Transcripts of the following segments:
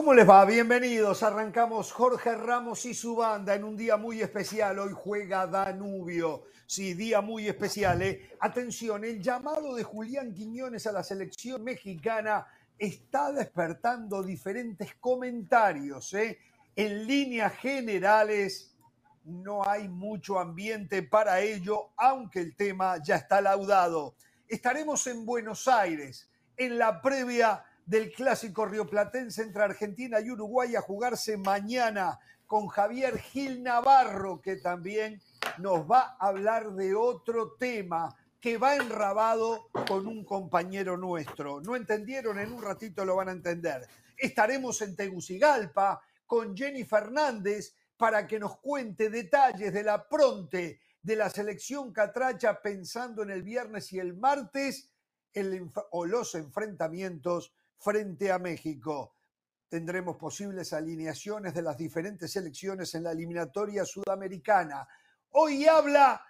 ¿Cómo les va? Bienvenidos. Arrancamos Jorge Ramos y su banda en un día muy especial. Hoy juega Danubio. Sí, día muy especial. ¿eh? Atención, el llamado de Julián Quiñones a la selección mexicana está despertando diferentes comentarios. ¿eh? En líneas generales, no hay mucho ambiente para ello, aunque el tema ya está laudado. Estaremos en Buenos Aires en la previa del clásico rioplatense entre Argentina y Uruguay a jugarse mañana con Javier Gil Navarro, que también nos va a hablar de otro tema que va enrabado con un compañero nuestro. ¿No entendieron? En un ratito lo van a entender. Estaremos en Tegucigalpa con Jenny Fernández para que nos cuente detalles de la pronte de la selección catracha pensando en el viernes y el martes el, o los enfrentamientos frente a México. Tendremos posibles alineaciones de las diferentes selecciones en la eliminatoria sudamericana. Hoy habla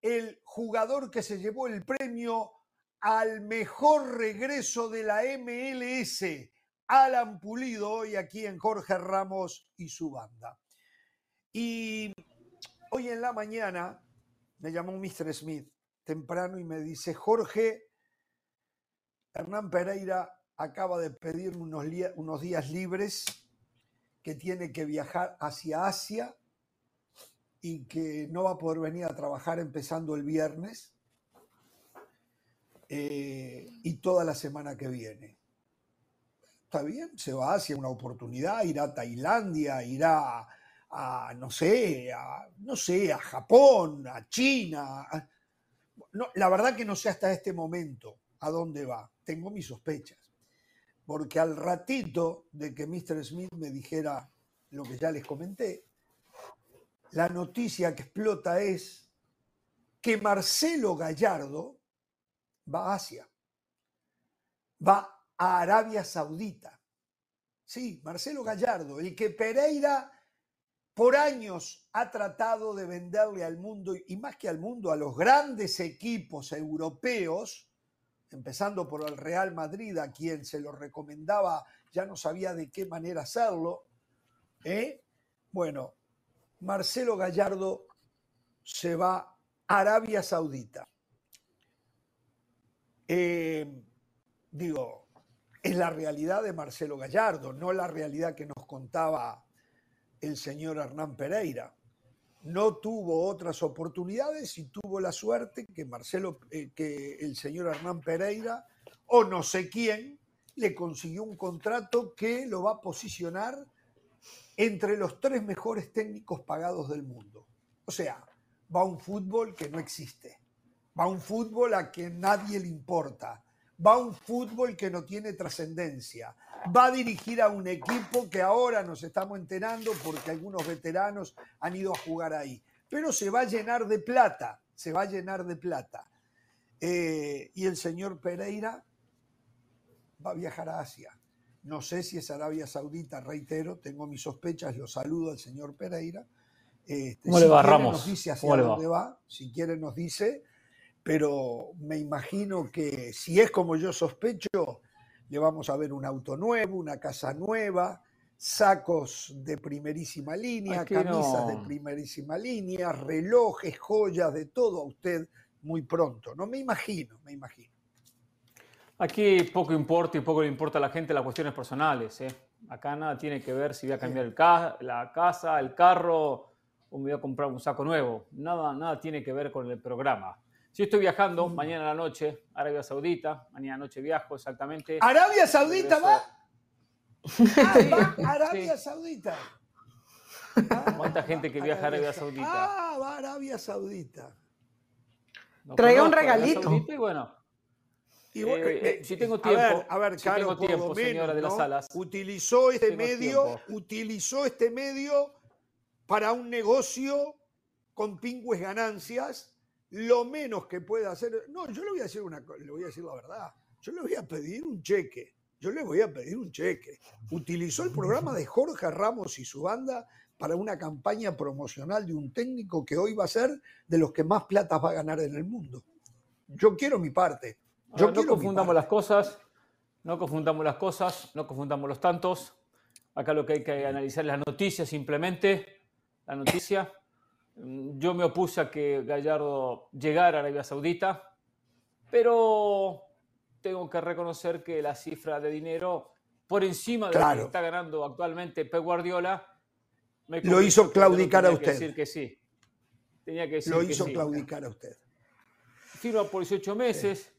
el jugador que se llevó el premio al mejor regreso de la MLS, Alan Pulido, hoy aquí en Jorge Ramos y su banda. Y hoy en la mañana me llamó Mr. Smith temprano y me dice, Jorge, Hernán Pereira acaba de pedir unos, unos días libres, que tiene que viajar hacia Asia y que no va a poder venir a trabajar empezando el viernes eh, y toda la semana que viene. Está bien, se va hacia una oportunidad, irá a Tailandia, irá a, no sé, a, no sé, a Japón, a China. No, la verdad que no sé hasta este momento a dónde va. Tengo mis sospechas porque al ratito de que Mr. Smith me dijera lo que ya les comenté, la noticia que explota es que Marcelo Gallardo va a Asia, va a Arabia Saudita. Sí, Marcelo Gallardo, el que Pereira por años ha tratado de venderle al mundo, y más que al mundo, a los grandes equipos europeos, empezando por el Real Madrid, a quien se lo recomendaba, ya no sabía de qué manera hacerlo. ¿eh? Bueno, Marcelo Gallardo se va a Arabia Saudita. Eh, digo, es la realidad de Marcelo Gallardo, no la realidad que nos contaba el señor Hernán Pereira no tuvo otras oportunidades y tuvo la suerte que Marcelo, eh, que el señor Hernán Pereira o no sé quién le consiguió un contrato que lo va a posicionar entre los tres mejores técnicos pagados del mundo. O sea, va un fútbol que no existe, va a un fútbol a que nadie le importa, va a un fútbol que no tiene trascendencia, va a dirigir a un equipo que ahora nos estamos enterando porque algunos veteranos han ido a jugar ahí, pero se va a llenar de plata, se va a llenar de plata. Eh, y el señor Pereira va a viajar a Asia. No sé si es Arabia Saudita, reitero, tengo mis sospechas, lo saludo al señor Pereira. Este, ¿Cómo le va, Ramos? Nos dice hacia dónde va? si quiere nos dice, pero me imagino que si es como yo sospecho, le vamos a ver un auto nuevo, una casa nueva, sacos de primerísima línea, camisas de primerísima línea, relojes, joyas, de todo a usted muy pronto. No me imagino, me imagino. Aquí poco importa y poco le importa a la gente las cuestiones personales. ¿eh? Acá nada tiene que ver si voy a cambiar el la casa, el carro o me voy a comprar un saco nuevo. Nada, nada tiene que ver con el programa. Si estoy viajando mañana a la noche, Arabia Saudita, mañana noche viajo exactamente. ¿Arabia Saudita va? Ah, va Arabia Saudita. ¿Cuánta gente que viaja a Arabia Saudita? Ah, va a Arabia Saudita. Traiga un regalito. y bueno, eh, eh, si tengo tiempo, a ver, si tengo tiempo, señora de las salas. Utilizó este medio, utilizó este medio para un negocio con pingües ganancias lo menos que pueda hacer. No, yo le voy a decir una le voy a decir la verdad. Yo le voy a pedir un cheque. Yo le voy a pedir un cheque. Utilizó el programa de Jorge Ramos y su banda para una campaña promocional de un técnico que hoy va a ser de los que más plata va a ganar en el mundo. Yo quiero mi parte. Yo no confundamos las cosas, no confundamos las cosas, no confundamos los tantos. Acá lo que hay que analizar es la noticia simplemente. La noticia. Mm, yo me opuse a que Gallardo llegara a Arabia Saudita, pero tengo que reconocer que la cifra de dinero por encima de lo que está ganando actualmente Pep Guardiola me lo hizo claudicar a usted. decir que sí. Tenía que decir lo hizo claudicar a usted. Firma por 18 meses.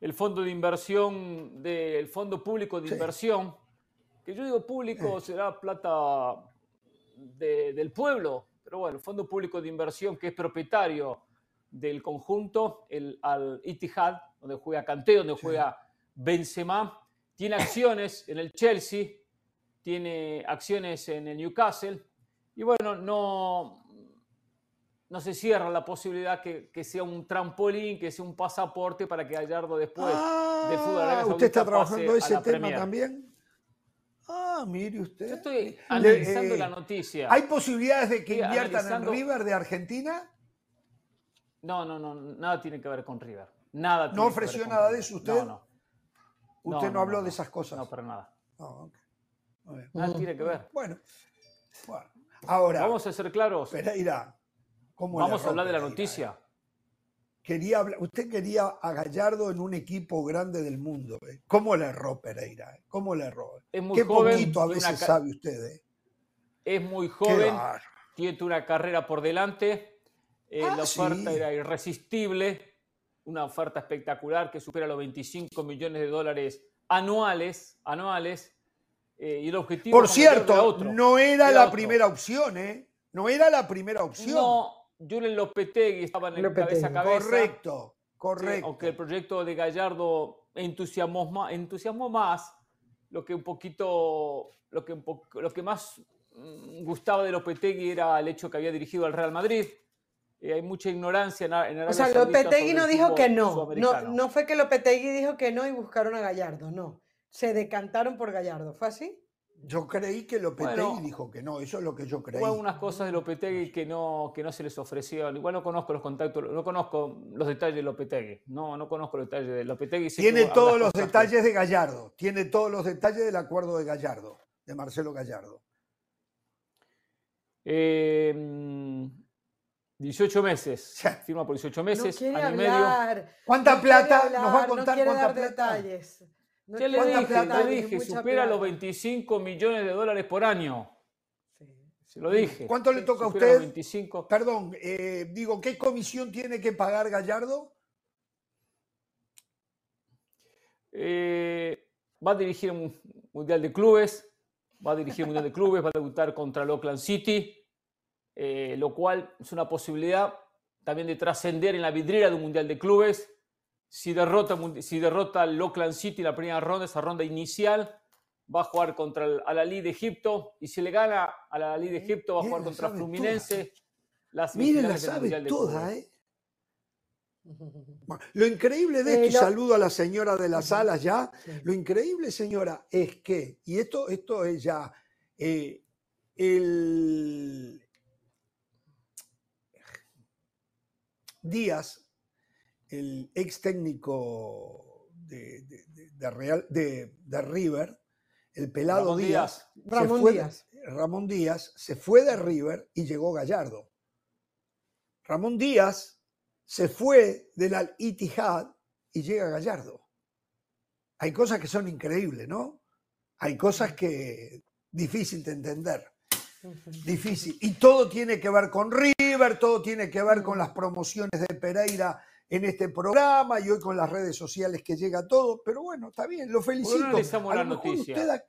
El fondo de inversión del Fondo Público de Inversión, que yo digo público, será plata del pueblo, pero bueno, el Fondo Público de Inversión que es propietario del conjunto, el Al Ittihad, donde juega Kanté, donde juega Benzema, tiene acciones en el Chelsea, tiene acciones en el Newcastle, y bueno, no, no se cierra la posibilidad que, sea un trampolín, que sea un pasaporte para que Gallardo después de fútbol ah, ¿Usted está trabajando ese tema también? Ah, mire usted. Yo estoy analizando la noticia. ¿Hay posibilidades de que inviertan en River de Argentina? No, no, no, nada tiene que ver con River. Nada ¿No ofreció nada de eso usted? No, no. Usted no, habló de esas cosas. No, para nada. Nada tiene que ver. Bueno, ahora. Vamos a ser claros. Pereira, ¿cómo Vamos a hablar de la noticia. Quería usted quería a Gallardo en un equipo grande del mundo. ¿eh? ¿Cómo le erró Pereira? ¿Cómo le erró? Muy Qué poquito a veces sabe usted. ¿eh? Es muy joven, tiene una carrera por delante eh, ah, la oferta era irresistible, una oferta espectacular que supera los 25 millones de dólares anuales, anuales eh, y el objetivo... Por cierto, no era la primera opción, ¿eh? No era la primera opción. No, Julen Lopetegui estaba en el cabeza cabeza. Correcto, correcto. aunque el proyecto de Gallardo entusiasmó, entusiasmó más, lo que un poquito, lo que, lo que más mm, gustaba de Lopetegui era el hecho que había dirigido al Real Madrid eh, hay mucha ignorancia en, Arabia O sea, Lopetegui no dijo que no. no. No fue que Lopetegui dijo que no y buscaron a Gallardo, no. Se decantaron por Gallardo, ¿fue así? Yo creí que Lopetegui dijo que no, eso es lo que yo creí. Hubo unas cosas de Lopetegui que no, que no se les ofrecieron. Igual no conozco los contactos, no conozco los detalles de Lopetegui. No, no conozco los detalles de Lopetegui. Tiene todos los detalles de Gallardo. Tiene todos los detalles del acuerdo de Gallardo, de Marcelo Gallardo. Eh, 18 meses. Firma por 18 meses, año y medio. ¿Cuánta plata? Nos va a contar cuánta plata. Detalles. No le dije, plata? le dije, supera los 25 millones de dólares por año. Se lo dije. ¿Cuánto le toca a usted? 25. Perdón, eh, digo, ¿qué comisión tiene que pagar Gallardo? Eh, va a dirigir un Mundial de Clubes, va a dirigir un Mundial de Clubes, va a debutar contra el Oakland City, eh, lo cual es una posibilidad también de trascender en la vidriera de un Mundial de Clubes. Si derrota, si derrota al Oakland City en la primera ronda, esa ronda inicial, va a jugar contra el Al-Ali de Egipto. Y si le gana al Al-Ali de Egipto, va a jugar contra Fluminense. Las Miren, la sabe toda, ¿eh? Lo increíble de esto, y saludo a la señora de las salas ya, lo increíble, señora, es que, y esto, esto es ya, eh, el, Díaz, el ex técnico de, Real, de, River, el pelado Díaz, Ramón Díaz. Ramón Díaz se fue de River y llegó Gallardo. Ramón Díaz se fue del Al Ittihad y llega Gallardo. Hay cosas que son increíbles, ¿no? Hay cosas que difícil de entender. Difícil. Y todo tiene que ver con River, todo tiene que ver con las promociones de Pereira en este programa y hoy con las redes sociales que llega todo. Pero bueno, está bien, lo felicito. no la noticia?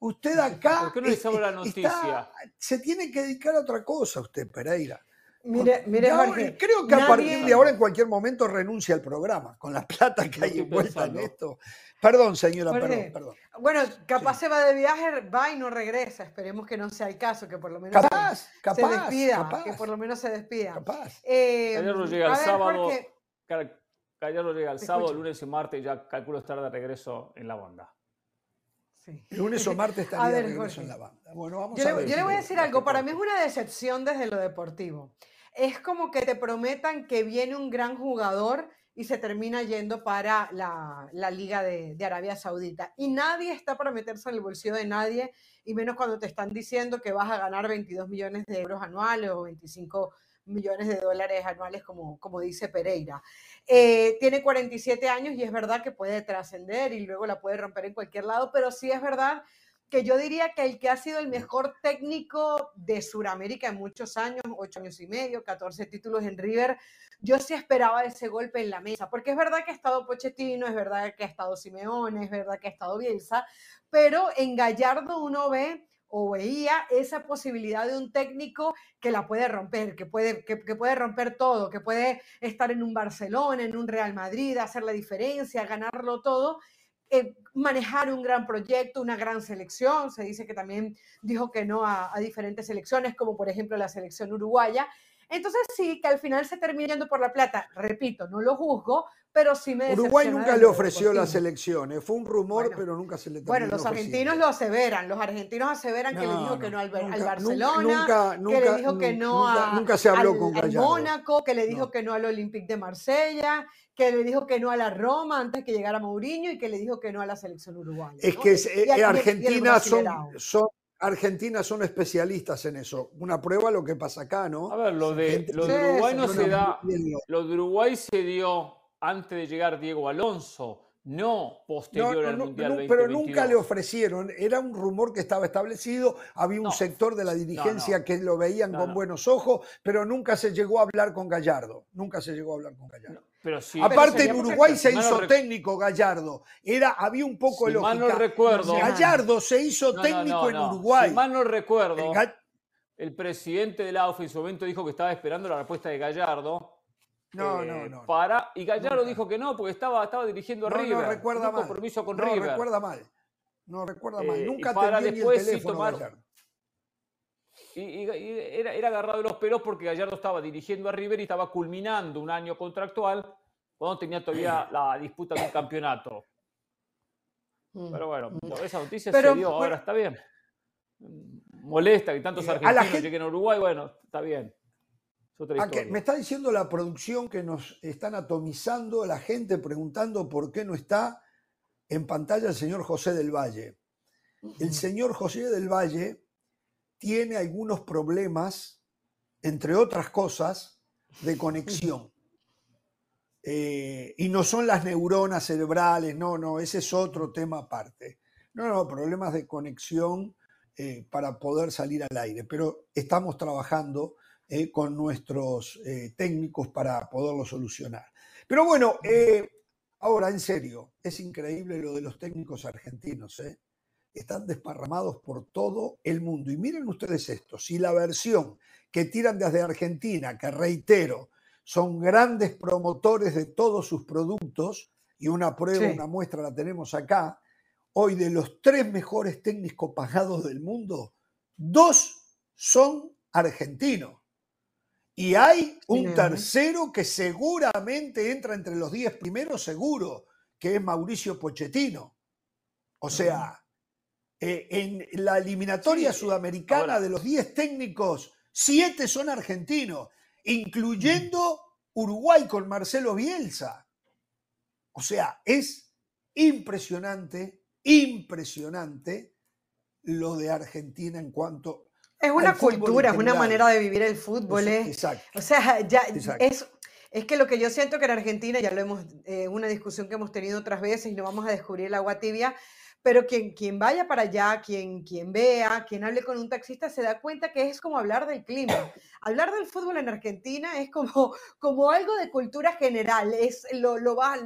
Usted, acá. ¿Por qué no le la noticia? se tiene que dedicar a otra cosa usted, Pereira. Mire, mire, creo que a partir de ahora en cualquier momento renuncia al programa, con la plata que hay envuelta en esto. Perdón, señora, perdón, perdón. Bueno, capaz se va de viaje, va y no regresa. Esperemos que no sea el caso, que por lo menos se, despida. Que por lo menos se despida. Capaz. Eh, llega el sábado. Llega el sábado, lunes y martes, ya calculo estar de regreso en la banda. Sí. Lunes o martes estaría de regreso en la banda. Bueno, vamos yo, a ver yo le voy a decir algo. Para mí es una decepción desde lo deportivo. Es como que te prometan que viene un gran jugador y se termina yendo para la, Liga de, Arabia Saudita. Y nadie está para meterse en el bolsillo de nadie, y menos cuando te están diciendo que vas a ganar 22 millones de euros anuales o 25 millones de dólares anuales, como, como dice Pereira. Eh, tiene 47 años y es verdad que puede trascender y luego la puede romper en cualquier lado, pero sí es verdad que yo diría que el que ha sido el mejor técnico de Sudamérica en muchos años, ocho años y medio, 14 títulos en River, yo sí esperaba ese golpe en la mesa, porque es verdad que ha estado Pochettino, es verdad que ha estado Simeone, es verdad que ha estado Bielsa, pero en Gallardo uno ve o veía esa posibilidad de un técnico que la puede romper, que puede, que, puede romper todo, que puede estar en un Barcelona, en un Real Madrid, hacer la diferencia, ganarlo todo. Eh, manejar un gran proyecto, una gran selección. Se dice que también dijo que no a, a diferentes selecciones, como por ejemplo la selección uruguaya. Entonces sí, que al final se termina yendo por la plata. Repito, no lo juzgo, pero sí me Uruguay nunca le ofreció las elecciones, fue un rumor, pero nunca se le Bueno, los argentinos lo aseveran, los argentinos aseveran que le dijo que no. al, Barcelona, que le dijo que no a, nunca se habló con al Mónaco, que le dijo que no al Olympique de Marsella, que le dijo que no a la Roma antes que llegara Mourinho y que le dijo que no a la selección uruguaya. Es que eh, Argentina son, son Argentina son especialistas en eso. Una prueba lo que pasa acá, ¿no? A ver, lo de, lo de Uruguay no se da. Lo de Uruguay se dio antes de llegar Diego Alonso, no posterior al Mundial 2022. Pero nunca le ofrecieron, era un rumor que estaba establecido, había un sector de la dirigencia que lo veían con buenos ojos, pero nunca se llegó a hablar con Gallardo, nunca se llegó a hablar con Gallardo. Pero Aparte en Uruguay se hizo técnico Gallardo, era, había un poco de lógica. Mal no recuerdo. Gallardo se hizo técnico en Uruguay. Si mal no recuerdo, el, presidente del AUF en su momento dijo que estaba esperando la respuesta de Gallardo no, no, eh, no. Para, y Gallardo dijo que no, porque estaba, estaba dirigiendo a no, River. No recuerda mal. compromiso con no, River. Recuerda mal. No recuerda mal. Eh, Nunca para después el teléfono tomar, Y, y, era, era, agarrado de los pelos porque Gallardo estaba dirigiendo a River y estaba culminando un año contractual cuando tenía todavía la disputa de un campeonato. Mm. Pero bueno, mm. esa noticia se dio, ahora está bien. Molesta que tantos argentinos lleguen a Uruguay, bueno, está bien. Me está diciendo la producción que nos están atomizando la gente preguntando por qué no está en pantalla el señor José del Valle. El señor José del Valle tiene algunos problemas, entre otras cosas, de conexión. Eh, y no son las neuronas cerebrales, no, no, ese es otro tema aparte. No, no, problemas de conexión eh, para poder salir al aire, pero estamos trabajando eh, con nuestros eh, técnicos para poderlo solucionar. Pero bueno, eh, ahora en serio, es increíble lo de los técnicos argentinos. Están desparramados por todo el mundo. Y miren ustedes esto, si la versión que tiran desde Argentina, que reitero, son grandes promotores de todos sus productos, y una prueba, una muestra la tenemos acá, hoy de los tres mejores técnicos pagados del mundo, dos son argentinos. Y hay un tercero que seguramente entra entre los 10 primeros, seguro, que es Mauricio Pochettino. O sea, eh, en la eliminatoria sudamericana de los 10 técnicos, 7 son argentinos, incluyendo Uruguay con Marcelo Bielsa. O sea, es impresionante, impresionante lo de Argentina en cuanto es una cultura, es una manera de vivir el fútbol. ¿eh? Exacto. O sea, ya es, es que lo que yo siento que en Argentina, ya lo hemos, eh, una discusión que hemos tenido otras veces y no vamos a descubrir el agua tibia, pero quien, quien vaya para allá, quien, quien vea, quien hable con un taxista, se da cuenta que es como hablar del clima. Hablar del fútbol en Argentina es como, como algo de cultura general, es, lo, lo va,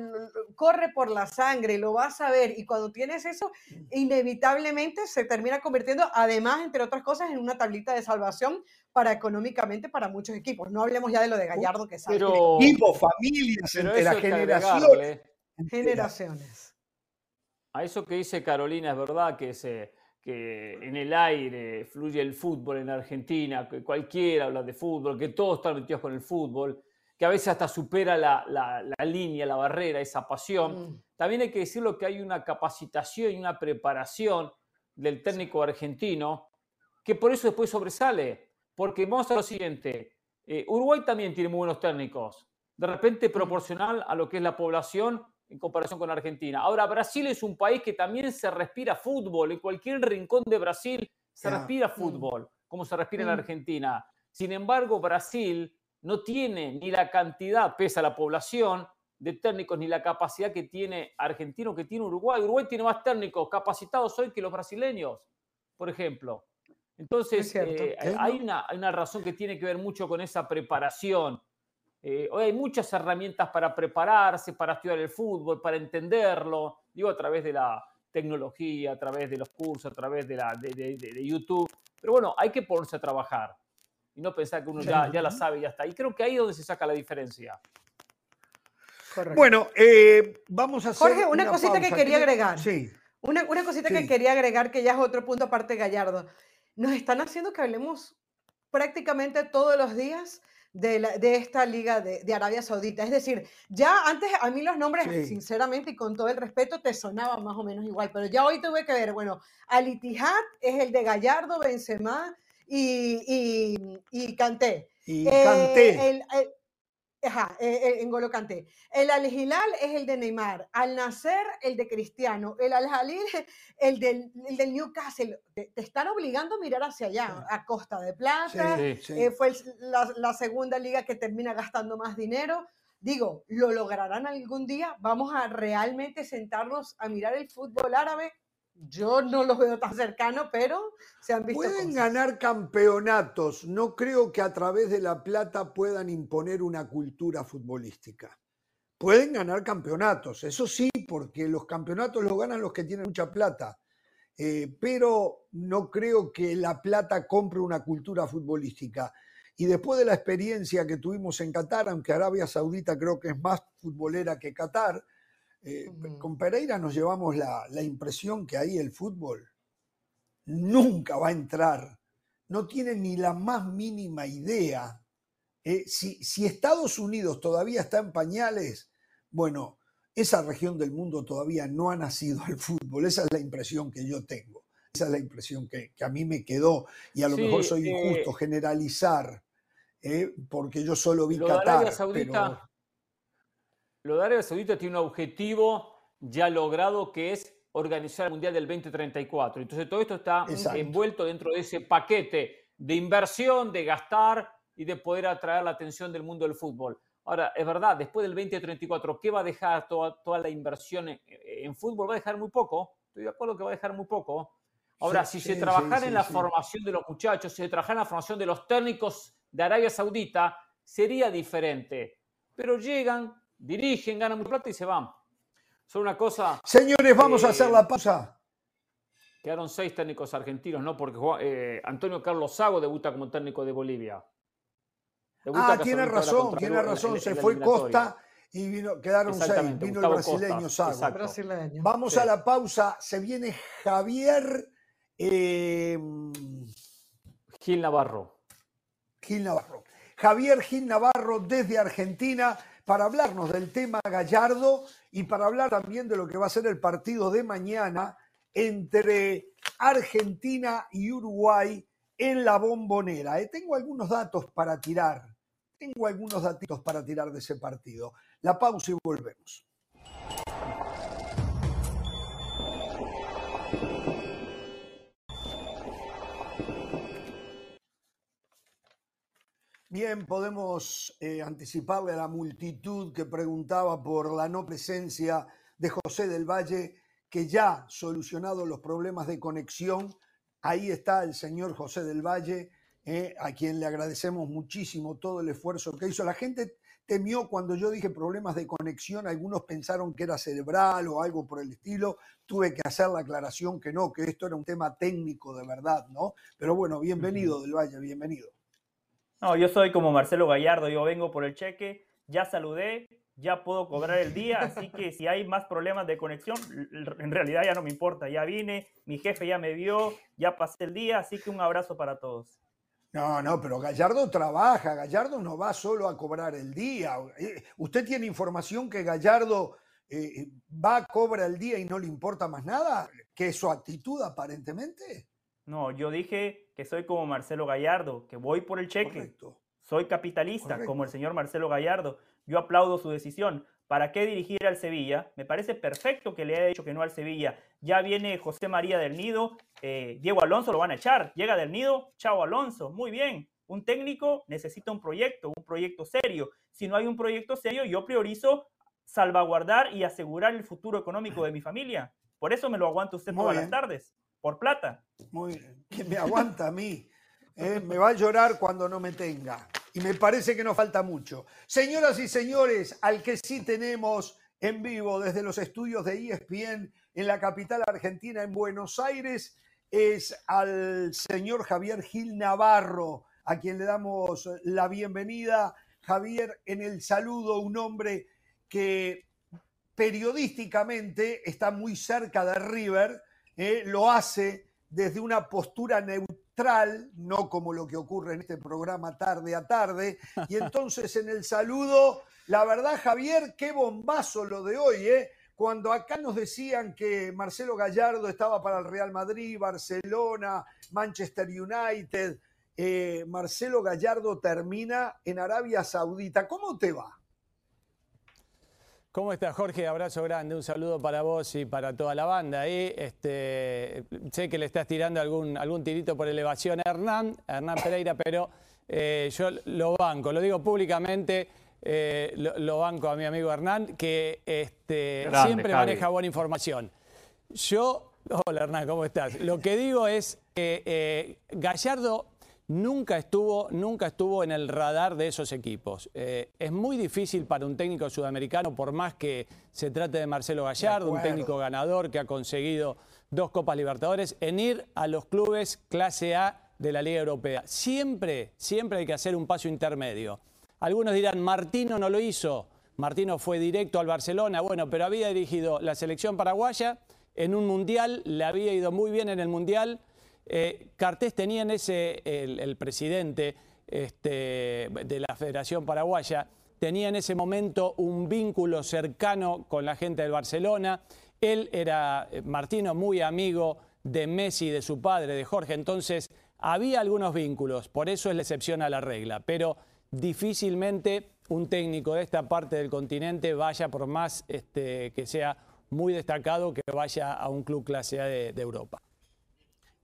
corre por la sangre, lo vas a ver, y cuando tienes eso, inevitablemente se termina convirtiendo, además, entre otras cosas, en una tablita de salvación para económicamente para muchos equipos. No hablemos ya de lo de Gallardo, que sabe. Equipos, familias, entre las generaciones. Generaciones a eso que dice Carolina, es verdad que, se, que en el aire fluye el fútbol en Argentina, que cualquiera habla de fútbol, que todos están metidos con el fútbol, que a veces hasta supera la, la, línea, la barrera, esa pasión. Mm. También hay que decirlo que hay una capacitación y una preparación del técnico argentino que por eso después sobresale. Porque vamos a lo siguiente, eh, Uruguay también tiene muy buenos técnicos, de repente proporcional a lo que es la población en comparación con Argentina. Ahora, Brasil es un país que también se respira fútbol. En cualquier rincón de Brasil se respira mm. fútbol, como se respira en mm. Argentina. Sin embargo, Brasil no tiene ni la cantidad, pese a la población, de técnicos ni la capacidad que tiene Argentina o que tiene Uruguay. Uruguay tiene más técnicos capacitados hoy que los brasileños, por ejemplo. Entonces, eh, hay, una, hay una razón que tiene que ver mucho con esa preparación eh, hoy hay muchas herramientas para prepararse, para estudiar el fútbol, para entenderlo, digo, a través de la tecnología, a través de los cursos, a través de, la, de, YouTube. Pero bueno, hay que ponerse a trabajar y no pensar que uno ya, ya la sabe y ya está. Y creo que ahí es donde se saca la diferencia. Bueno, eh, vamos a hacer. Jorge, una, cosita que quería agregar. Sí. Una, una cosita que quería agregar, que ya es otro punto aparte Gallardo. Nos están haciendo que hablemos prácticamente todos los días de, esta liga de, Arabia Saudita. Es decir, ya antes a mí los nombres, sinceramente y con todo el respeto, te sonaban más o menos igual, pero ya hoy tuve que ver, bueno, Al Ittihad es el de Gallardo, Benzema y, y, y Kanté. Y Kanté. Eh, Ajá, eh, eh, en Golo El Al Hilal es el de Neymar, Al Nacer el de Cristiano, el Al Jalil el del, el del Newcastle. Te, están obligando a mirar hacia allá, a Costa de Plata. Eh, fue la, la, segunda liga que termina gastando más dinero. Digo, ¿lo lograrán algún día? ¿Vamos a realmente sentarnos a mirar el fútbol árabe? Yo no los veo tan cercano, pero se han visto. Pueden ganar campeonatos. No creo que a través de la plata puedan imponer una cultura futbolística. Pueden ganar campeonatos, eso sí, porque los campeonatos los ganan los que tienen mucha plata. Eh, pero no creo que la plata compre una cultura futbolística. Y después de la experiencia que tuvimos en Qatar, aunque Arabia Saudita creo que es más futbolera que Qatar, eh, con Pereira nos llevamos la, impresión que ahí el fútbol nunca va a entrar, no tiene ni la más mínima idea. Eh, si, si Estados Unidos todavía está en pañales, bueno, esa región del mundo todavía no ha nacido al fútbol, esa es la impresión que yo tengo. Esa es la impresión que, a mí me quedó y a lo mejor soy injusto eh, generalizar, porque yo solo vi Qatar. Lo de Arabia Saudita tiene un objetivo ya logrado que es organizar el Mundial del 2034. Entonces todo esto está envuelto dentro de ese paquete de inversión, de gastar y de poder atraer la atención del mundo del fútbol. Ahora, es verdad, después del 2034, ¿qué va a dejar toda, toda la inversión en, fútbol? Va a dejar muy poco. Estoy de acuerdo que va a dejar muy poco. Ahora, si se trabajara en la formación de los muchachos, si se trabajara en la formación de los técnicos de Arabia Saudita, sería diferente. Pero llegan, dirigen, ganan mucha plata y se van. Son una cosa. Señores, vamos a hacer la pausa. Quedaron seis técnicos argentinos, ¿no? Porque eh, Antonio Carlos Sago debuta como técnico de Bolivia. ah, tiene razón, tiene razón. se fue Costa y vino, quedaron seis. Vino el brasileño Sago. Vamos a la pausa. Se viene Javier. Eh, Gil Navarro. Gil Navarro. Javier Gil Navarro desde Argentina para hablarnos del tema Gallardo y para hablar también de lo que va a ser el partido de mañana entre Argentina y Uruguay en la bombonera. Eh, tengo algunos datos para tirar, tengo algunos datos para tirar de ese partido. La pausa y volvemos. Bien, podemos eh, anticiparle a la multitud que preguntaba por la no presencia de José del Valle, que ya solucionado los problemas de conexión, ahí está el señor José del Valle, eh, a quien le agradecemos muchísimo todo el esfuerzo que hizo. La gente temió cuando yo dije problemas de conexión, algunos pensaron que era cerebral o algo por el estilo, tuve que hacer la aclaración que no, que esto era un tema técnico de verdad, ¿no? Pero bueno, bienvenido del Valle, bienvenido. No, yo soy como Marcelo Gallardo, yo vengo por el cheque, ya saludé, ya puedo cobrar el día, así que si hay más problemas de conexión, en realidad ya no me importa, ya vine, mi jefe ya me vio, ya pasé el día, así que un abrazo para todos. No, no, pero Gallardo trabaja, Gallardo no va solo a cobrar el día. Eh, ¿Usted tiene información que Gallardo eh, va, cobra el día y no le importa más nada? ¿Que su actitud aparentemente? No, yo dije que soy como Marcelo Gallardo, que voy por el cheque. Soy capitalista, como el señor Marcelo Gallardo. yo aplaudo su decisión. ¿Para qué dirigir al Sevilla? Me parece perfecto que le haya dicho que no al Sevilla. Ya viene José María del Nido, eh, Diego Alonso lo van a echar. Llega del Nido, chao Alonso, muy bien. Un técnico necesita un proyecto, un proyecto serio. Si no hay un proyecto serio, yo priorizo salvaguardar y asegurar el futuro económico de mi familia. Por eso me lo aguanta usted todas las tardes, por plata. Muy bien. Que me aguanta a mí. ¿eh? Me va a llorar cuando no me tenga y me parece que nos falta mucho. Señoras y señores, al que sí tenemos en vivo desde los estudios de ESPN en la capital argentina, en Buenos Aires, es al señor Javier Gil Navarro, a quien le damos la bienvenida. Javier, en el saludo, un hombre que periodísticamente está muy cerca de River, eh, lo hace desde una postura neutral no como lo que ocurre en este programa tarde a tarde. Y entonces en el saludo, la verdad, Javier, qué bombazo lo de hoy, ¿eh? Cuando acá nos decían que Marcelo Gallardo estaba para el Real Madrid, Barcelona, Manchester United, eh, Marcelo Gallardo termina en Arabia Saudita. ¿Cómo te va? ¿Cómo estás, Jorge? Abrazo grande, un saludo para vos y para toda la banda. Y este, sé que le estás tirando algún, algún tirito por elevación a Hernán, Hernán Pereira, pero eh, yo lo banco, lo digo públicamente, eh, lo, banco a mi amigo Hernán, que este, siempre maneja buena información. Yo, hola Hernán, ¿cómo estás? Lo que digo es que eh, Gallardo nunca estuvo, nunca estuvo en el radar de esos equipos. Eh, es muy difícil para un técnico sudamericano, por más que se trate de Marcelo Gallardo, un técnico ganador que ha conseguido dos Copas Libertadores, en ir a los clubes clase A de la Liga Europea. Siempre, siempre hay que hacer un paso intermedio. Algunos dirán, Martino no lo hizo. Martino fue directo al Barcelona, bueno, pero había dirigido la selección paraguaya en un mundial, le había ido muy bien en el mundial, eh, Cartés tenía en ese, el, presidente este, de la Federación Paraguaya, tenía en ese momento un vínculo cercano con la gente del Barcelona. Él era, eh, Martino, muy amigo de Messi, de su padre, de Jorge. Entonces, había algunos vínculos, por eso es la excepción a la regla. Pero difícilmente un técnico de esta parte del continente vaya, por más este, que sea muy destacado, que vaya a un club clase A de Europa.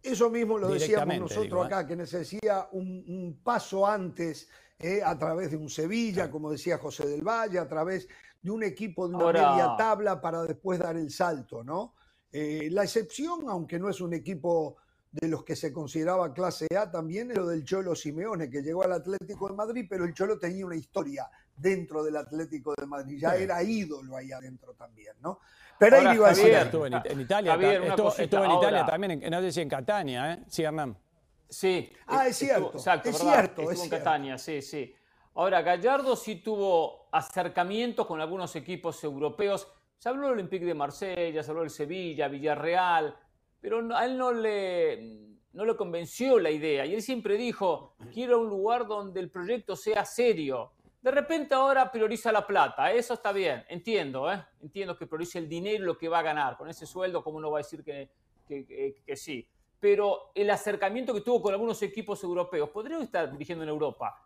Eso mismo lo decíamos nosotros ¿eh? acá, que necesitaba un, paso antes eh, a través de un Sevilla, como decía José del Valle, a través de un equipo de una media tabla para después dar el salto, ¿no? Eh, la excepción, aunque no es un equipo de los que se consideraba clase A, también es lo del Cholo Simeone, que llegó al Atlético de Madrid, pero el Cholo tenía una historia dentro del Atlético de Madrid, ya era ídolo ahí adentro también, ¿no? Pero ahí iba a decir. Estuvo en, Italia, estuvo, en Italia también, no sé si en Catania, ¿eh? Sí, Hernán. Sí. Ah, es cierto. exacto, es cierto. Estuvo en Catania, sí, sí. Ahora, Gallardo sí tuvo acercamientos con algunos equipos europeos. Se habló del Olympique de Marsella, se habló del Sevilla, Villarreal, pero a él no le, no le convenció la idea. Y él siempre dijo, quiero un lugar donde el proyecto sea serio, de repente ahora prioriza la plata, eso está bien, entiendo, ¿eh? entiendo que prioriza el dinero y lo que va a ganar. Con ese sueldo, ¿cómo no va a decir que, que, sí? Pero el acercamiento que tuvo con algunos equipos europeos, podría estar dirigiendo en Europa.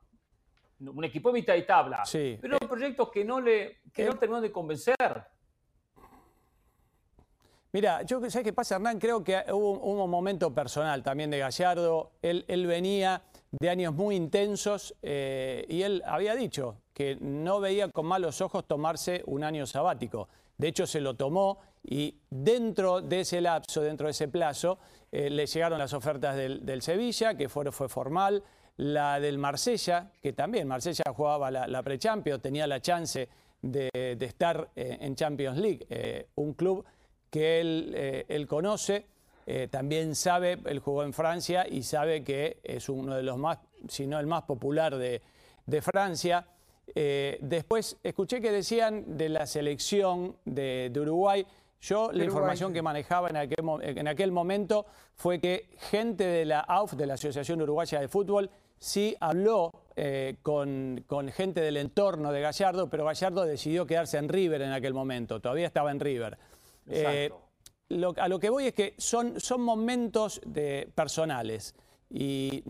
Un equipo de mitad de tabla, sí. pero eh, proyectos que no le que no eh, terminó de convencer. Mira, yo sé qué pasa, Hernán, creo que hubo un, momento personal también de Gallardo. Él, él venía de años muy intensos eh, y él había dicho que no veía con malos ojos tomarse un año sabático. De hecho, se lo tomó y dentro de ese lapso, dentro de ese plazo, eh, le llegaron las ofertas del, Sevilla, que fue, fue, formal, la del Marsella, que también Marsella jugaba la, pre-Champions, tenía la chance de, estar eh, en Champions League, un club que él conoce eh, también sabe, él jugó en Francia y sabe que es uno de los más, si no el más popular de, Francia. Eh, después escuché que decían de la selección de, Uruguay. Yo la información que manejaba en aquel, en aquel, momento fue que gente de la AUF, de la Asociación Uruguaya de Fútbol, sí habló eh, con, gente del entorno de Gallardo, pero Gallardo decidió quedarse en River en aquel momento, todavía estaba en River. Exacto a lo que voy es que son, son momentos personales. Y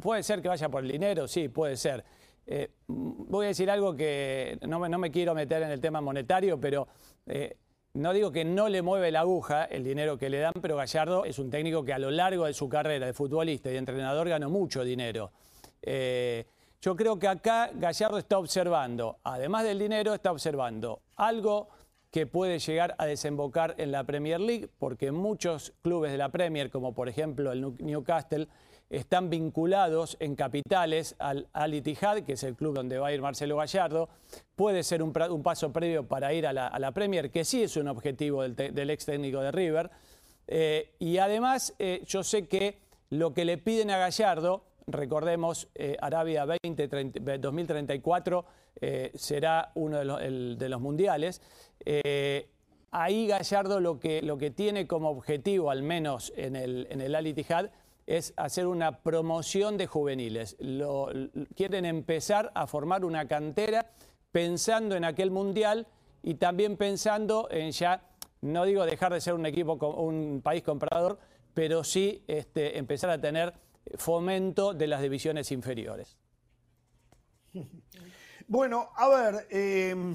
puede ser que vaya por el dinero, sí, puede ser. eh, voy a decir algo que no me, no me, quiero meter en el tema monetario, pero eh, no digo que no le mueve la aguja el dinero que le dan, pero Gallardo es un técnico que a lo largo de su carrera de futbolista y de entrenador ganó mucho dinero. Eh, yo creo que acá Gallardo está observando, además del dinero, está observando algo que puede llegar a desembocar en la Premier League, porque muchos clubes de la Premier, como por ejemplo el Newcastle, están vinculados en capitales al Al Ittihad, que es el club donde va a ir Marcelo Gallardo. Puede ser un, paso previo para ir a la, Premier, que sí es un objetivo del, ex técnico de River. Eh, y además, eh, yo sé que lo que le piden a Gallardo, recordemos, eh, Arabia 2034 será uno de los, mundiales. Ahí Gallardo lo que, lo que tiene como objetivo, al menos en el, en el es hacer una promoción de juveniles. quieren empezar a formar una cantera pensando en aquel mundial y también pensando en ya, no digo dejar de ser un equipo, un país comprador, pero sí este, empezar a tener fomento de las divisiones inferiores. Bueno, a ver, em,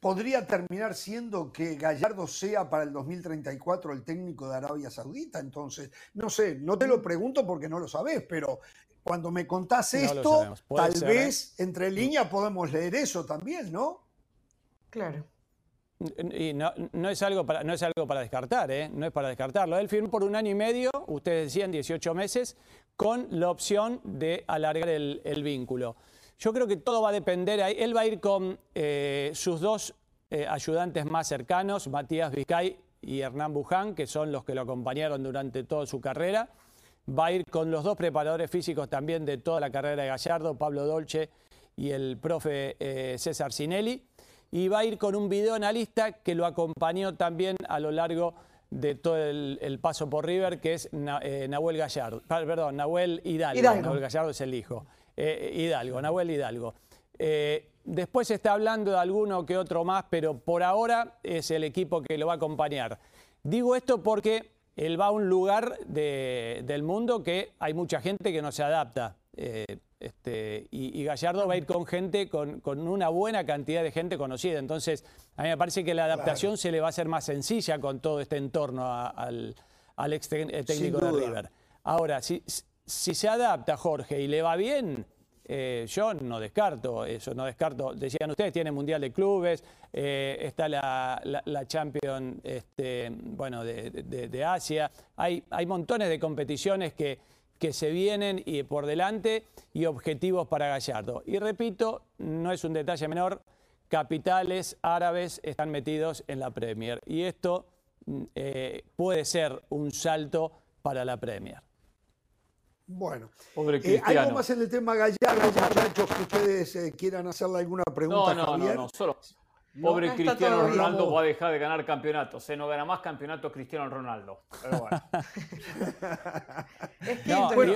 podría terminar siendo que Gallardo sea para el 2034 el técnico de Arabia Saudita. Entonces, no sé, no te lo pregunto porque no lo sabes, pero cuando me contás esto, tal vez ¿eh? entre líneas podemos leer eso también, ¿no? Claro. Y no, es algo para, no es algo para descartar, ¿eh? no es para descartarlo. Él firmó por un año y medio, ustedes decían 18 meses, con la opción de alargar el vínculo. Yo creo que todo va a depender, él va a ir con eh, sus dos eh, ayudantes más cercanos, Matías Vizcay y Hernán Buján, que son los que lo acompañaron durante toda su carrera. Va a ir con los dos preparadores físicos también de toda la carrera de Gallardo, Pablo Dolce y el profe eh, César Sinelli. Y va a ir con un videoanalista que lo acompañó también a lo largo de todo el, paso por River, que es Nahuel Gallardo, perdón, Nahuel Hidalgo. Nahuel Gallardo es el hijo. Eh, Hidalgo, Nahuel Hidalgo. Eh, después se está hablando de alguno que otro más, pero por ahora es el equipo que lo va a acompañar. Digo esto porque él va a un lugar del mundo que hay mucha gente que no se adapta. Eh, este, y, Gallardo va a ir con gente, con, una buena cantidad de gente conocida. Entonces, a mí me parece que la adaptación se le va a hacer más sencilla con todo este entorno al, ex técnico de River. Ahora, si, si se adapta Jorge y le va bien, eh, yo no descarto eso, no descarto. Decían ustedes, tiene Mundial de Clubes, eh, está la, la, Champion este, bueno, de, Asia. Hay, hay, montones de competiciones que, que se vienen y por delante y objetivos para Gallardo. Y repito, no es un detalle menor, capitales árabes están metidos en la Premier. Y esto mm, eh, puede ser un salto para la Premier. Bueno, eh, ¿algo más en el tema Gallardo, muchachos, que ustedes eh, quieran hacerle alguna pregunta no, no, No, no, solo. Pobre Cristiano Ronaldo va a dejar de ganar campeonatos. Se no gana más campeonatos Cristiano Ronaldo. Pero bueno.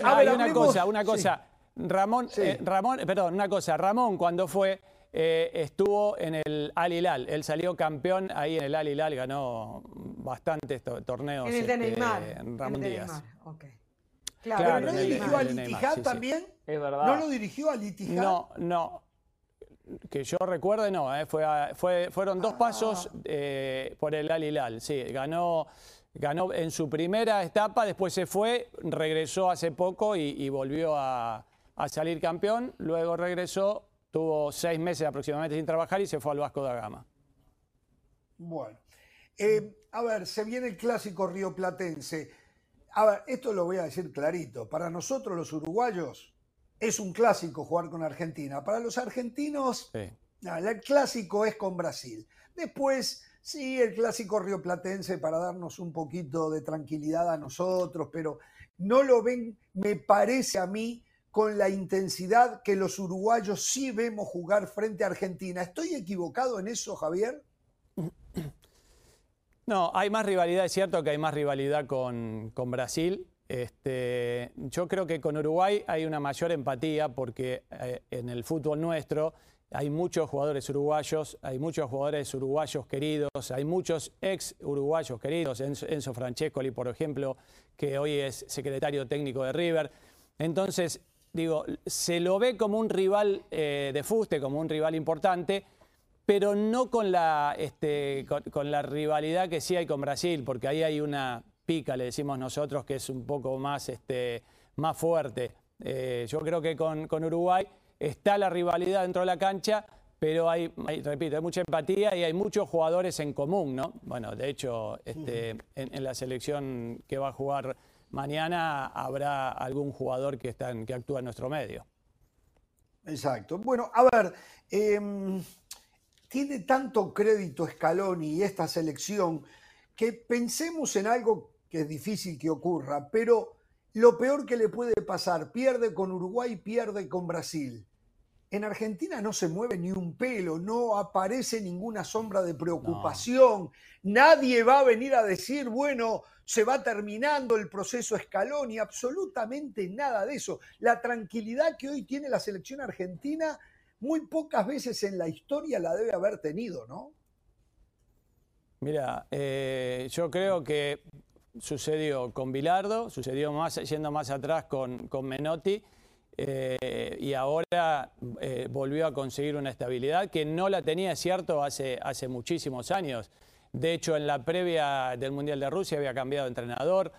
hay una cosa, una cosa. Ramón, eh, Ramón, perdón, una cosa. Ramón cuando fue estuvo en el Al Hilal. Él salió campeón ahí en el Al Hilal, ganó bastantes torneos. En el de este, Neymar. Ramón Díaz. Okay. Claro, ¿no dirigió al Itihad también? Es verdad. ¿No lo dirigió al Itihad? No, no. Que yo recuerde, no. Eh, fue, fueron dos pasos eh, por el Al Hilal. Sí, ganó, ganó en su primera etapa, después se fue, regresó hace poco y, volvió a, salir campeón. Luego regresó, tuvo seis meses aproximadamente sin trabajar y se fue al Vasco da Gama. Bueno. Eh, a ver, se viene el clásico rioplatense. A ver, esto lo voy a decir clarito. Para nosotros los uruguayos es un clásico jugar con Argentina. Para los argentinos, el clásico es con Brasil. Después, sí, el clásico rioplatense para darnos un poquito de tranquilidad a nosotros, pero no lo ven, me parece a mí, con la intensidad que los uruguayos sí vemos jugar frente a Argentina. ¿Estoy equivocado en eso, Javier? No, hay más rivalidad, es cierto que hay más rivalidad con, Brasil. Este, yo creo que con Uruguay hay una mayor empatía porque eh, en el fútbol nuestro hay muchos jugadores uruguayos, hay muchos jugadores uruguayos queridos, hay muchos ex uruguayos queridos, Enzo, Francescoli, por ejemplo, que hoy es secretario técnico de River. Entonces, digo, se lo ve como un rival eh, de fuste, como un rival importante, pero no con la, este, con, la rivalidad que sí hay con Brasil, porque ahí hay una pica, le decimos nosotros, que es un poco más, este, más fuerte. Eh, yo creo que con, Uruguay está la rivalidad dentro de la cancha, pero hay, repito, hay mucha empatía y hay muchos jugadores en común, ¿no? Bueno, de hecho, este, en, la selección que va a jugar mañana habrá algún jugador que, está que actúa en nuestro medio. Exacto. Bueno, a ver, em, tiene tanto crédito Scaloni y esta selección que pensemos en algo que es difícil que ocurra, pero lo peor que le puede pasar, pierde con Uruguay, pierde con Brasil. En Argentina no se mueve ni un pelo, no aparece ninguna sombra de preocupación. Nadie va a venir a decir, bueno, se va terminando el proceso escalón y absolutamente nada de eso. La tranquilidad que hoy tiene la selección argentina, muy pocas veces en la historia la debe haber tenido, ¿no? Mira, eh, yo creo que sucedió con Bilardo, sucedió más, yendo más atrás con, con Menotti eh, y ahora eh, volvió a conseguir una estabilidad que no la tenía, cierto, hace, hace muchísimos años. De hecho, en la previa del Mundial de Rusia había cambiado de entrenador.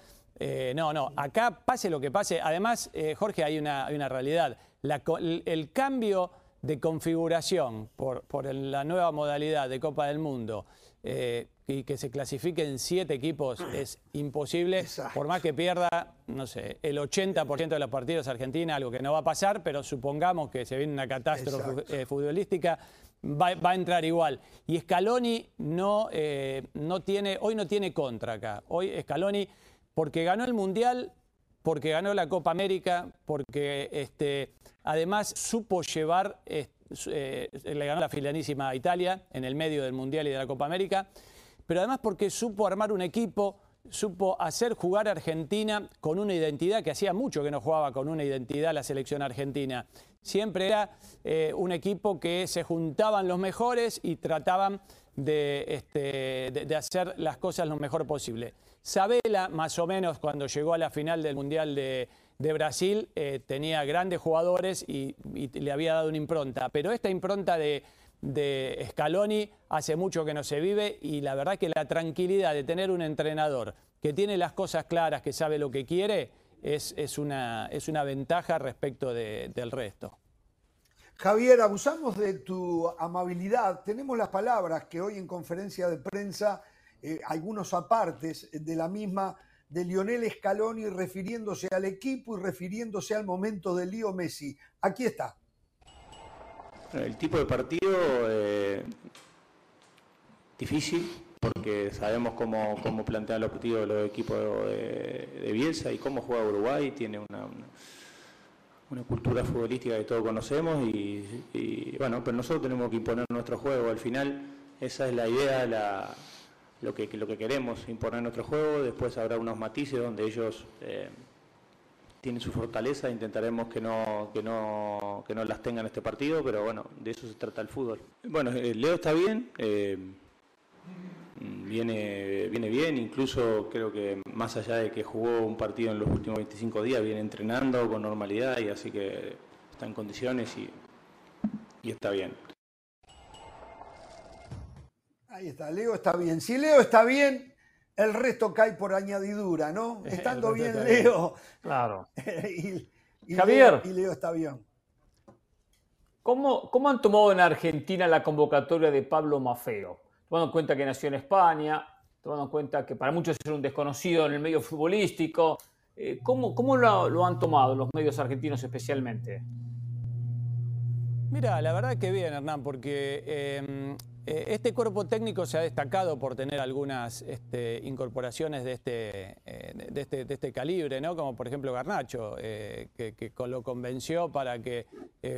No, no, acá pase lo que pase. Además, Jorge, hay una, una realidad. el, cambio de configuración por, por, la nueva modalidad de Copa del Mundo y que se clasifiquen siete equipos es imposible, por más que pierda, no sé, el 80% de los partidos Argentina, algo que no va a pasar, pero supongamos que se viene una catástrofe eh, futbolística, va, a entrar igual. Y Scaloni no, eh, no tiene, hoy no tiene contra acá. Hoy Scaloni, porque ganó el Mundial, porque ganó la Copa América, porque este, además supo llevar, eh, le ganó la filanísima Italia en el medio del Mundial y de la Copa América pero además porque supo armar un equipo, supo hacer jugar a Argentina con una identidad que hacía mucho que no jugaba con una identidad la selección argentina. Siempre era eh, un equipo que se juntaban los mejores y trataban de, este, hacer las cosas lo mejor posible. Sabela, más o menos, cuando llegó a la final del Mundial de, Brasil, eh, tenía grandes jugadores y le había dado una impronta. Pero esta impronta de Scaloni hace mucho que no se vive y la verdad que la tranquilidad de tener un entrenador que tiene las cosas claras, que sabe lo que quiere, es, una, es una, ventaja respecto del resto. Javier, abusamos de tu amabilidad. Tenemos las palabras que hoy en conferencia de prensa, eh, algunos apartes de la misma, de Lionel Scaloni refiriéndose al equipo y refiriéndose al momento de Lío Messi. Aquí está. El tipo de partido eh, difícil, porque sabemos cómo, cómo plantean los partidos los equipos de, Bielsa y cómo juega Uruguay, tiene una, una, cultura futbolística que todos conocemos y, bueno, pero nosotros tenemos que imponer nuestro juego. Al final esa es la idea, la, lo, que, lo que queremos, imponer nuestro juego. Después habrá unos matices donde ellos... Eh, tienen su fortaleza, intentaremos que no, que no, que no las tengan este partido, pero bueno, de eso se trata el fútbol. Bueno, eh, Leo está bien, eh, viene, viene bien, incluso creo que más allá de que jugó un partido en los últimos 25 días, viene entrenando con normalidad y así que está en condiciones y, y está bien. Ahí está, Leo está bien. Si Leo está bien, el resto cae por añadidura, ¿no? Estando bien Leo. Claro. y, Javier. Leo, y Leo está bien. ¿Cómo, ¿Cómo, han tomado en Argentina la convocatoria de Pablo Mafeo? Tomando en cuenta que nació en España, tomando en cuenta que para muchos es un desconocido en el medio futbolístico. Eh, ¿Cómo, cómo lo, han tomado los medios argentinos especialmente? Mira, la verdad que bien, Hernán, porque em, eh, este cuerpo técnico se ha destacado por tener algunas este, incorporaciones de este, eh, de, este, de este, calibre, ¿no? como por ejemplo Garnacho, eh, que, lo convenció para que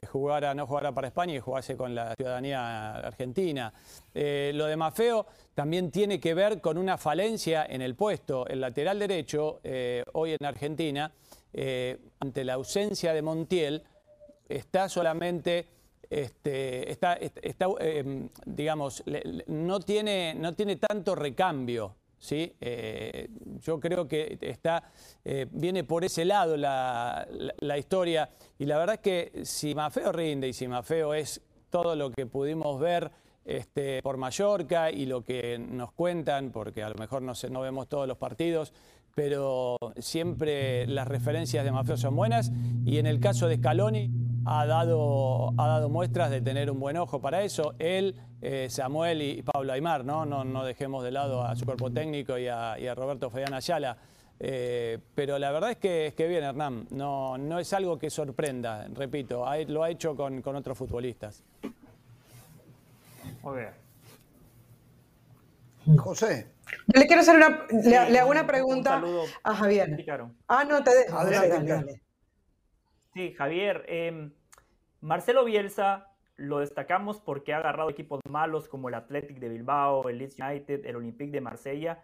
jugara, no jugara para España y jugase con la ciudadanía argentina. lo de Mafeo también tiene que ver con una falencia en el puesto. El lateral derecho, hoy en Argentina, ante la ausencia de Montiel, está solamente este, está, em, digamos, no, tiene, no tiene tanto recambio ¿sí? yo creo que está, viene por ese lado la, la, historia y la verdad es que si Mafeo rinde y si Mafeo es todo lo que pudimos ver este, por Mallorca y lo que nos cuentan, porque a lo mejor no, no vemos todos los partidos, pero siempre las referencias de Mafeo son buenas y en el caso de Scaloni ha dado, ha dado muestras de tener un buen ojo para eso. Él, eh, Samuel y Pablo Aymar, ¿no? ¿no? No, dejemos de lado a su cuerpo técnico y a, Roberto Fayán Ayala. Eh, pero la verdad es que, es que bien, Hernán, no, no es algo que sorprenda, repito, lo ha hecho con, con otros futbolistas. Muy bien. José. Yo le quiero hacer una, le, hago una pregunta a Javier. Ah, no, te dejo. Sí, Javier. Em, Marcelo Bielsa lo destacamos porque ha agarrado equipos malos como el Athletic de Bilbao, el Leeds United, el Olympique de Marsella.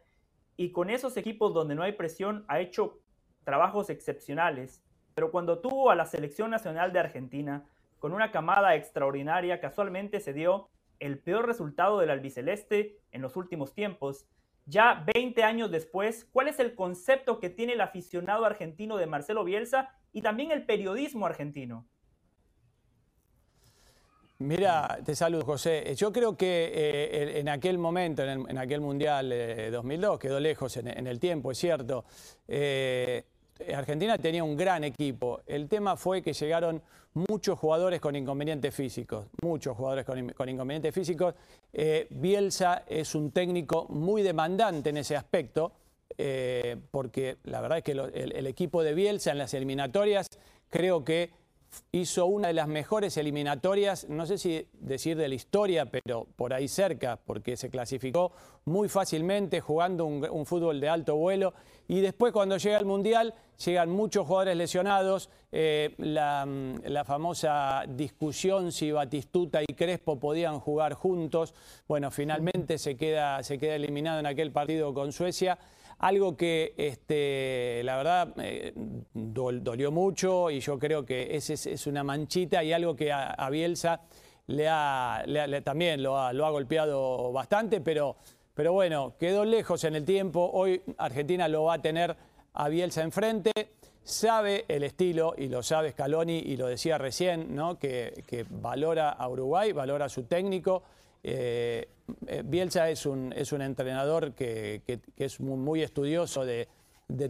Y con esos equipos donde no hay presión ha hecho trabajos excepcionales. Pero cuando tuvo a la selección nacional de Argentina, con una camada extraordinaria, casualmente se dio el peor resultado del albiceleste en los últimos tiempos. Ya 20 años después, ¿cuál es el concepto que tiene el aficionado argentino de Marcelo Bielsa y también el periodismo argentino? Mira, te saludo José. Yo creo que eh, en aquel momento, en, aquel Mundial de 2002, quedó lejos en, el tiempo, es cierto. Eh, Argentina tenía un gran equipo. El tema fue que llegaron muchos jugadores con inconvenientes físicos, muchos jugadores con, inconvenientes físicos. Eh, Bielsa es un técnico muy demandante en ese aspecto, eh, porque la verdad es que el equipo de Bielsa en las eliminatorias creo que hizo una de las mejores eliminatorias, no sé si decir de la historia, pero por ahí cerca, porque se clasificó muy fácilmente jugando un, fútbol de alto vuelo. Y después cuando llega el Mundial, llegan muchos jugadores lesionados. Eh, la, famosa discusión si Batistuta y Crespo podían jugar juntos. Bueno, finalmente se queda, se queda eliminado en aquel partido con Suecia algo que este, la verdad eh, dolió mucho y yo creo que ese es, una manchita y algo que a, Bielsa le ha, también lo ha, golpeado bastante, pero, pero bueno, quedó lejos en el tiempo. Hoy Argentina lo va a tener a Bielsa enfrente. Sabe el estilo y lo sabe Scaloni y lo decía recién, ¿no? que, que valora a Uruguay, valora a su técnico. Eh, eh, Bielsa es un, es un entrenador que, es muy, estudioso de,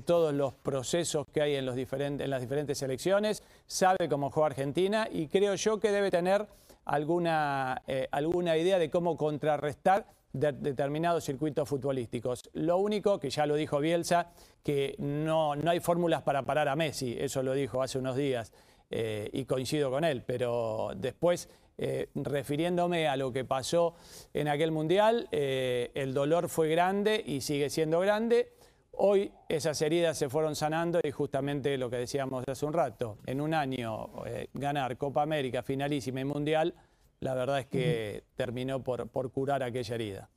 todos los procesos que hay en, los diferentes, en las diferentes selecciones, sabe cómo juega Argentina y creo yo que debe tener alguna, eh, alguna idea de cómo contrarrestar determinados circuitos futbolísticos. Lo único, que ya lo dijo Bielsa, que no, no hay fórmulas para parar a Messi, eso lo dijo hace unos días y coincido con él, pero después eh, refiriéndome a lo que pasó en aquel mundial, eh, el dolor fue grande y sigue siendo grande. Hoy esas heridas se fueron sanando y justamente lo que decíamos hace un rato, en un año eh, ganar Copa América, finalísima y mundial, la verdad es que terminó por, por, curar aquella herida.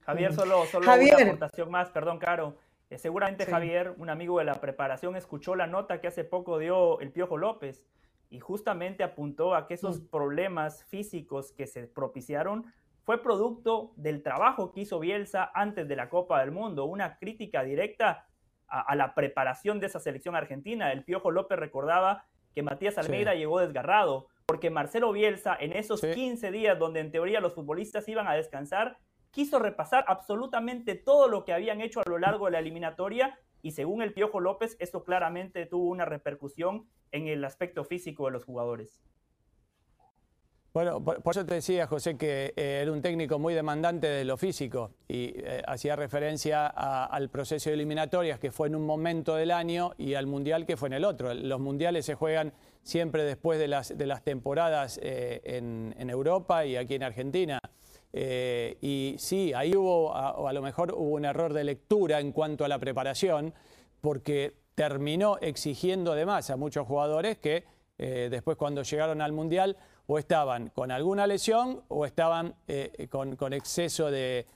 Javier, solo, solo una aportación más, perdón, Caro. Seguramente Javier, un amigo de la preparación, escuchó la nota que hace poco dio el Piojo López y justamente apuntó a que esos mm. problemas físicos que se propiciaron fue producto del trabajo que hizo Bielsa antes de la Copa del Mundo, una crítica directa a, la preparación de esa selección argentina. El Piojo López recordaba que Matías Almeida llegó desgarrado, porque Marcelo Bielsa en esos 15 días donde en teoría los futbolistas iban a descansar, quiso repasar absolutamente todo lo que habían hecho a lo largo de la eliminatoria y según el Piojo López, esto claramente tuvo una repercusión en el aspecto físico de los jugadores. Bueno, por, eso te decía, José, que eh, era un técnico muy demandante de lo físico y eh, hacía referencia al proceso de eliminatorias que fue en un momento del año y al Mundial que fue en el otro. Los Mundiales se juegan siempre después de las, temporadas eh, en, Europa y aquí en Argentina. Eh, y sí, ahí hubo, o a lo mejor hubo un error de lectura en cuanto a la preparación, porque terminó exigiendo de más a muchos jugadores que eh, después cuando llegaron al Mundial o estaban con alguna lesión o estaban eh, con, exceso de,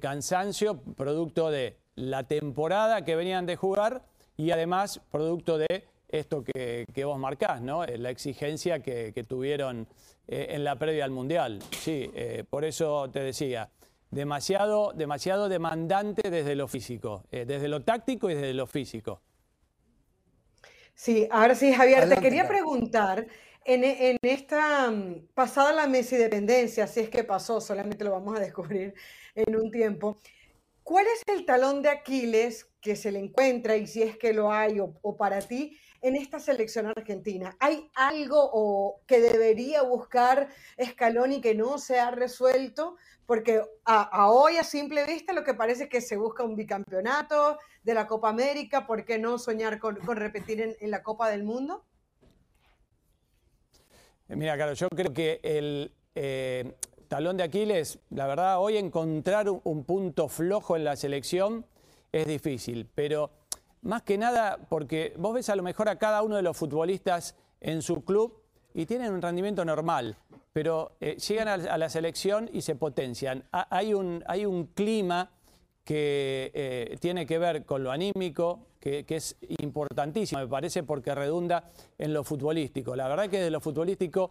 cansancio, producto de la temporada que venían de jugar y además producto de esto que, vos marcás, ¿no? la exigencia que tuvieron eh, en la previa al Mundial. Sí, eh, por eso te decía, demasiado, demasiado demandante desde lo físico, eh, desde lo táctico y desde lo físico. Sí, ahora sí, Javier, te quería preguntar, en, en, esta mm, pasada la Messi dependencia, si es que pasó, solamente lo vamos a descubrir en un tiempo, ¿cuál es el talón de Aquiles que se le encuentra y si es que lo hay o, o para ti en esta selección argentina? ¿Hay algo o que debería buscar Scaloni que no se ha resuelto? Porque a, hoy, a simple vista, lo que parece es que se busca un bicampeonato de la Copa América. ¿Por qué no soñar con, repetir en, la Copa del Mundo? Eh, mira, claro, yo creo que el eh, talón de Aquiles, la verdad, hoy encontrar un punto flojo en la selección es difícil, pero más que nada porque vos ves a lo mejor a cada uno de los futbolistas en su club y tienen un rendimiento normal, pero eh, llegan a, la selección y se potencian. hay, un, hay un clima que eh, tiene que ver con lo anímico, que, es importantísimo, me parece, porque redunda en lo futbolístico. La verdad que de lo futbolístico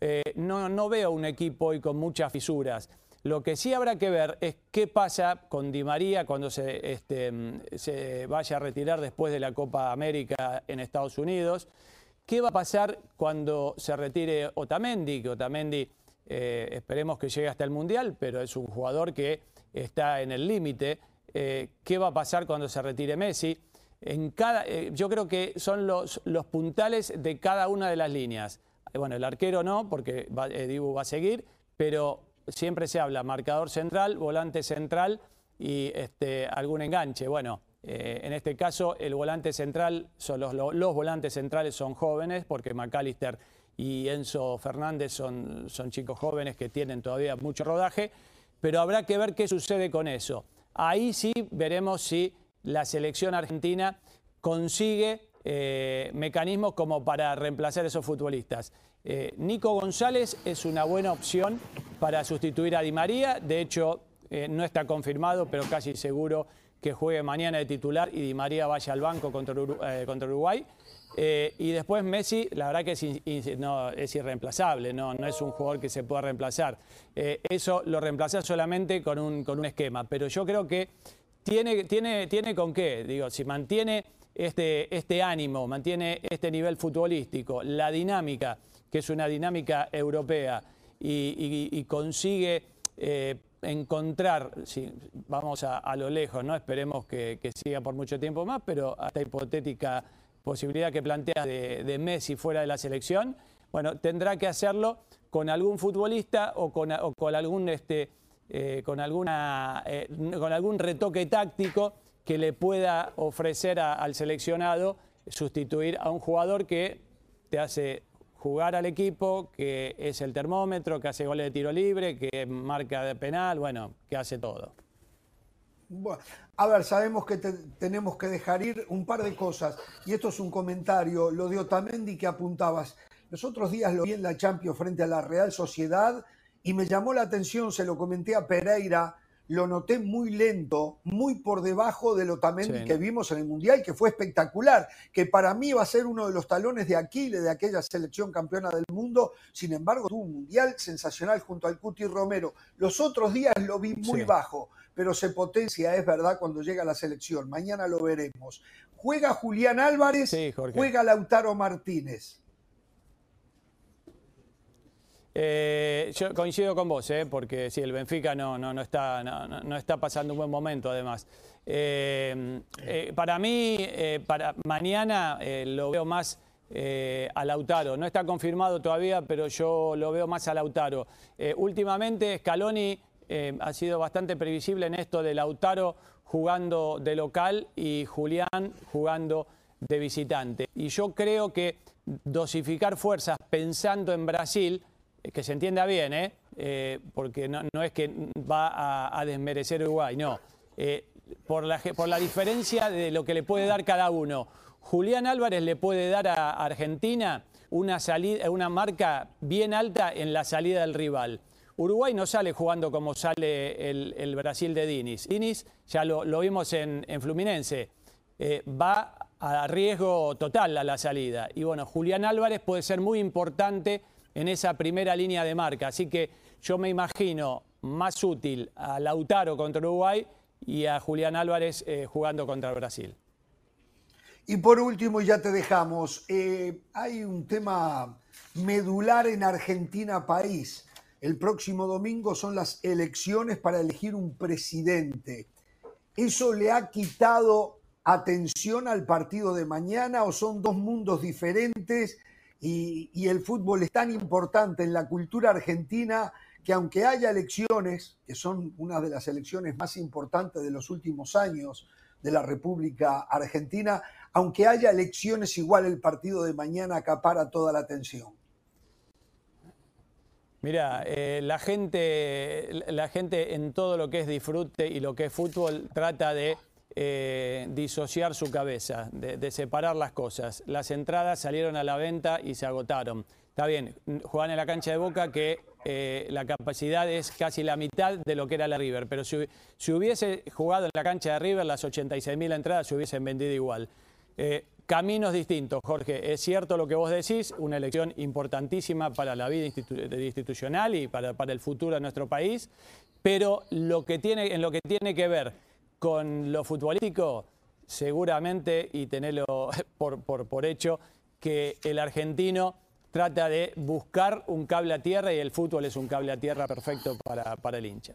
eh, no, no veo un equipo hoy con muchas fisuras. Lo que sí habrá que ver es qué pasa con Di María cuando se, este, se vaya a retirar después de la Copa América en Estados Unidos. ¿Qué va a pasar cuando se retire Otamendi? Que Otamendi eh, esperemos que llegue hasta el Mundial, pero es un jugador que está en el límite. Eh, ¿Qué va a pasar cuando se retire Messi? En cada, eh, yo creo que son los, los puntales de cada una de las líneas. Bueno, el arquero no, porque Dibu va a seguir, pero siempre se habla marcador central, volante central y este, algún enganche. Bueno, eh, en este caso el volante central, los, volantes centrales son jóvenes porque McAllister y Enzo Fernández son, son chicos jóvenes que tienen todavía mucho rodaje, pero habrá que ver qué sucede con eso. Ahí sí veremos si la selección argentina consigue eh, mecanismos como para reemplazar a esos futbolistas. Eh, Nico González es una buena opción para sustituir a Di María. De hecho, eh, no está confirmado, pero casi seguro que juegue mañana de titular y Di María vaya al banco contra, eh, Uruguay. y después Messi, la verdad que es, no, es irreemplazable, no, es un jugador que se pueda reemplazar. eso lo reemplaza solamente con un, esquema, pero yo creo que tiene con qué, digo, si mantiene este, este ánimo, mantiene este nivel futbolístico, la dinámica que es una dinámica europea y, consigue eh, encontrar, vamos a, lo lejos, ¿no? esperemos que, siga por mucho tiempo más, pero hasta hipotética posibilidad que plantea de, Messi fuera de la selección, bueno, tendrá que hacerlo con algún futbolista o con, algún este, eh, con, alguna, eh, con algún retoque táctico que le pueda ofrecer al seleccionado sustituir a un jugador que te hace jugar al equipo, que es el termómetro, que hace goles de tiro libre, que marca de penal, bueno, que hace todo. A ver, sabemos que tenemos que dejar ir un par de cosas, y esto es un comentario, lo de Otamendi que apuntabas. Los otros días lo vi en la Champions frente a la Real Sociedad y me llamó la atención, se lo comenté a Pereira, lo noté muy lento, muy por debajo del Otamendi que vimos en el Mundial, que fue espectacular, que para mí va a ser uno de los talones de Aquiles de aquella selección campeona del mundo. Sin embargo, tuvo un Mundial sensacional junto al Cuti Romero. Los otros días lo vi muy bajo, pero se potencia, es verdad, cuando llega la selección. Mañana lo veremos. Juega Julián Álvarez, juega Lautaro Martínez. Eh, yo coincido con vos, eh, porque sí, el Benfica no, no, está, no, está pasando un buen momento además. Eh, para mí, para mañana lo veo más a Lautaro. No está confirmado todavía, pero yo lo veo más a Lautaro. últimamente Scaloni ha sido bastante previsible en esto de Lautaro jugando de local y Julián jugando de visitante. Y yo creo que dosificar fuerzas pensando en Brasil que se entienda bien, ¿eh? eh porque no, es que va a, desmerecer Uruguay, no. Eh, por, la, por la diferencia de lo que le puede dar cada uno. Julián Álvarez le puede dar a Argentina una, salida, una marca bien alta en la salida del rival. Uruguay no sale jugando como sale el, Brasil de Diniz. Diniz, ya lo, vimos en, Fluminense, eh, va a riesgo total a la salida. Y bueno, Julián Álvarez puede ser muy importante en esa primera línea de marca. Así que yo me imagino más útil a Lautaro contra Uruguay y a Julián Álvarez eh, jugando contra Brasil. Y por último, ya te dejamos, eh, hay un tema medular en Argentina país. El próximo domingo son las elecciones para elegir un presidente. ¿Eso le ha quitado atención al partido de mañana o son dos mundos diferentes y, el fútbol es tan importante en la cultura argentina que aunque haya elecciones, que son una de las elecciones más importantes de los últimos años de la República Argentina, aunque haya elecciones, igual el partido de mañana acapara toda la atención. Mira, eh, la, gente, la gente en todo lo que es disfrute y lo que es fútbol trata de eh, disociar su cabeza, de, separar las cosas. Las entradas salieron a la venta y se agotaron. Está bien, juegan en la cancha de Boca que eh, la capacidad es casi la mitad de lo que era la River, pero si, hubiese jugado en la cancha de River, las 86.000 entradas se hubiesen vendido igual. Eh, caminos distintos, Jorge. Es cierto lo que vos decís, una elección importantísima para la vida institu institucional y para, para, el futuro de nuestro país, pero lo que tiene, en lo que tiene que ver con lo futbolístico, seguramente, y tenerlo por, por, por hecho, que el argentino trata de buscar un cable a tierra y el fútbol es un cable a tierra perfecto para, para el hincha.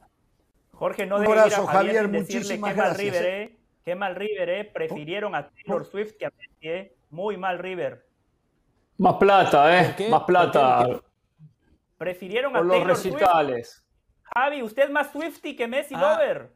Jorge, no debe ir a Javier, muchísimas gracias. River, ¿eh? Qué mal River, ¿eh? Prefirieron a Taylor Swift que a Messi, ¿eh? Muy mal River. Más plata, ¿eh? Más plata. Prefirieron a Por Taylor los recitales. Swift. Javi, usted es más Swifty que Messi ah. Lover.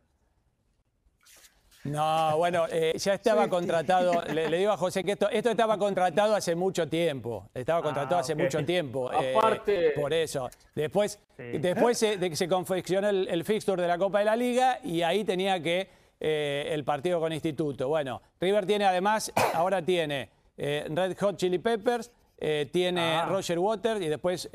No, bueno, eh, ya estaba contratado, le, le, digo a José que esto, esto estaba contratado hace mucho tiempo, estaba contratado ah, hace okay. mucho tiempo. Aparte. Eh, por eso. Después, sí. después se, de que se confeccionó el, el, fixture de la Copa de la Liga y ahí tenía que eh, el partido con Instituto. Bueno, River tiene además, ahora tiene eh, Red Hot Chili Peppers, tiene ah. Roger Waters y después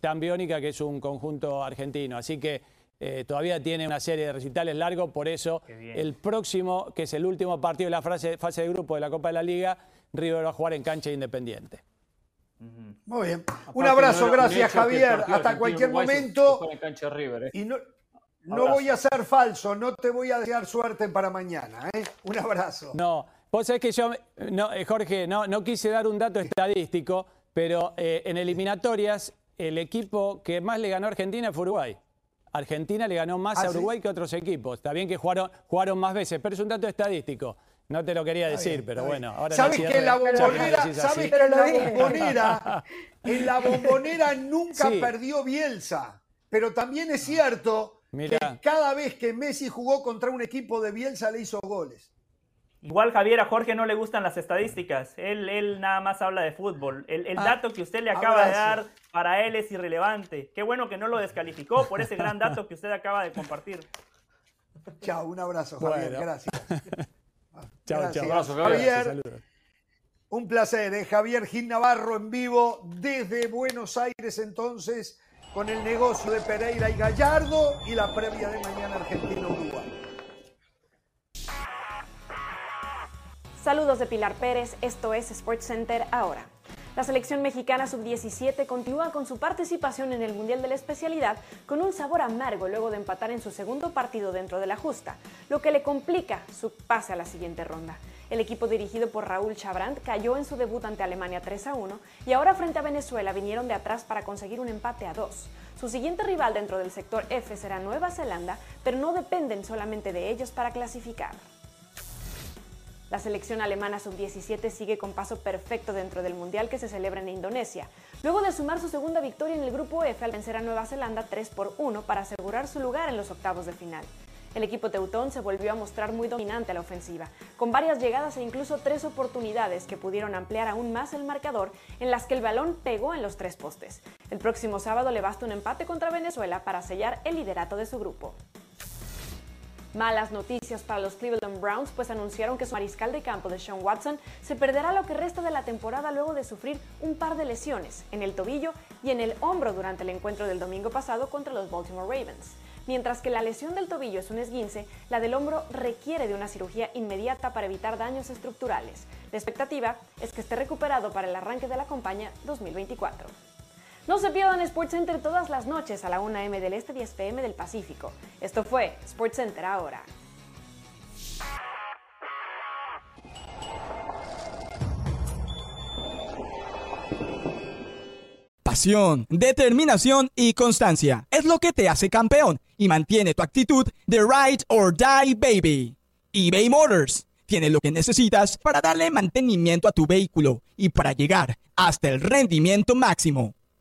Tambiónica, que es un conjunto argentino. Así que eh, todavía tiene una serie de recitales largos, por eso el próximo, que es el último partido de la fase, fase de grupo de la Copa de la Liga, River va a jugar en cancha independiente. Muy bien. Un abrazo, gracias Javier. Hasta cualquier momento. River, eh. Y no, no voy a ser falso, no te voy a desear suerte para mañana. ¿eh? Un abrazo. No, vos sabés que yo, no, eh, Jorge, no, no quise dar un dato estadístico, pero eh, en eliminatorias el equipo que más le ganó a Argentina fue Uruguay. Argentina le ganó más ¿Ah, a Uruguay sí? que otros equipos. Está bien que jugaron, jugaron más veces, pero es un dato estadístico. No te lo quería decir, bien, pero bueno. Ahora ¿Sabes que en la bombonera, ¿sabes que en la bombonera, en la bombonera nunca sí. perdió Bielsa? Pero también es cierto Mirá. que cada vez que Messi jugó contra un equipo de Bielsa le hizo goles. Igual Javier, a Jorge no le gustan las estadísticas. Él, él nada más habla de fútbol. El, el ah, dato que usted le acaba abrazo. de dar para él es irrelevante. Qué bueno que no lo descalificó por ese gran dato que usted acaba de compartir. Chao, un abrazo, Javier. Bueno. Gracias. chao, Gracias. chao. Abrazo, Javier. Javier un placer, ¿eh? Javier Gil Navarro en vivo desde Buenos Aires entonces con el negocio de Pereira y Gallardo y la previa de mañana Argentina-Uruguay. Saludos de Pilar Pérez, esto es SportsCenter ahora. La selección mexicana sub-17 continúa con su participación en el Mundial de la Especialidad con un sabor amargo luego de empatar en su segundo partido dentro de la justa, lo que le complica su pase a la siguiente ronda. El equipo dirigido por Raúl Chabrand cayó en su debut ante Alemania 3 a 1 y ahora frente a Venezuela vinieron de atrás para conseguir un empate a 2. Su siguiente rival dentro del sector F será Nueva Zelanda, pero no dependen solamente de ellos para clasificar. La selección alemana sub-17 sigue con paso perfecto dentro del Mundial que se celebra en Indonesia, luego de sumar su segunda victoria en el Grupo F al vencer a Nueva Zelanda 3 por 1 para asegurar su lugar en los octavos de final. El equipo teutón se volvió a mostrar muy dominante a la ofensiva, con varias llegadas e incluso tres oportunidades que pudieron ampliar aún más el marcador, en las que el balón pegó en los tres postes. El próximo sábado le basta un empate contra Venezuela para sellar el liderato de su grupo. Malas noticias para los Cleveland Browns, pues anunciaron que su mariscal de campo de Sean Watson se perderá lo que resta de la temporada luego de sufrir un par de lesiones en el tobillo y en el hombro durante el encuentro del domingo pasado contra los Baltimore Ravens. Mientras que la lesión del tobillo es un esguince, la del hombro requiere de una cirugía inmediata para evitar daños estructurales. La expectativa es que esté recuperado para el arranque de la campaña 2024. No se pierdan SportsCenter todas las noches a la 1 m del Este, 10 pm del Pacífico. Esto fue SportsCenter ahora. Pasión, determinación y constancia es lo que te hace campeón y mantiene tu actitud de ride or die baby. eBay Motors tiene lo que necesitas para darle mantenimiento a tu vehículo y para llegar hasta el rendimiento máximo.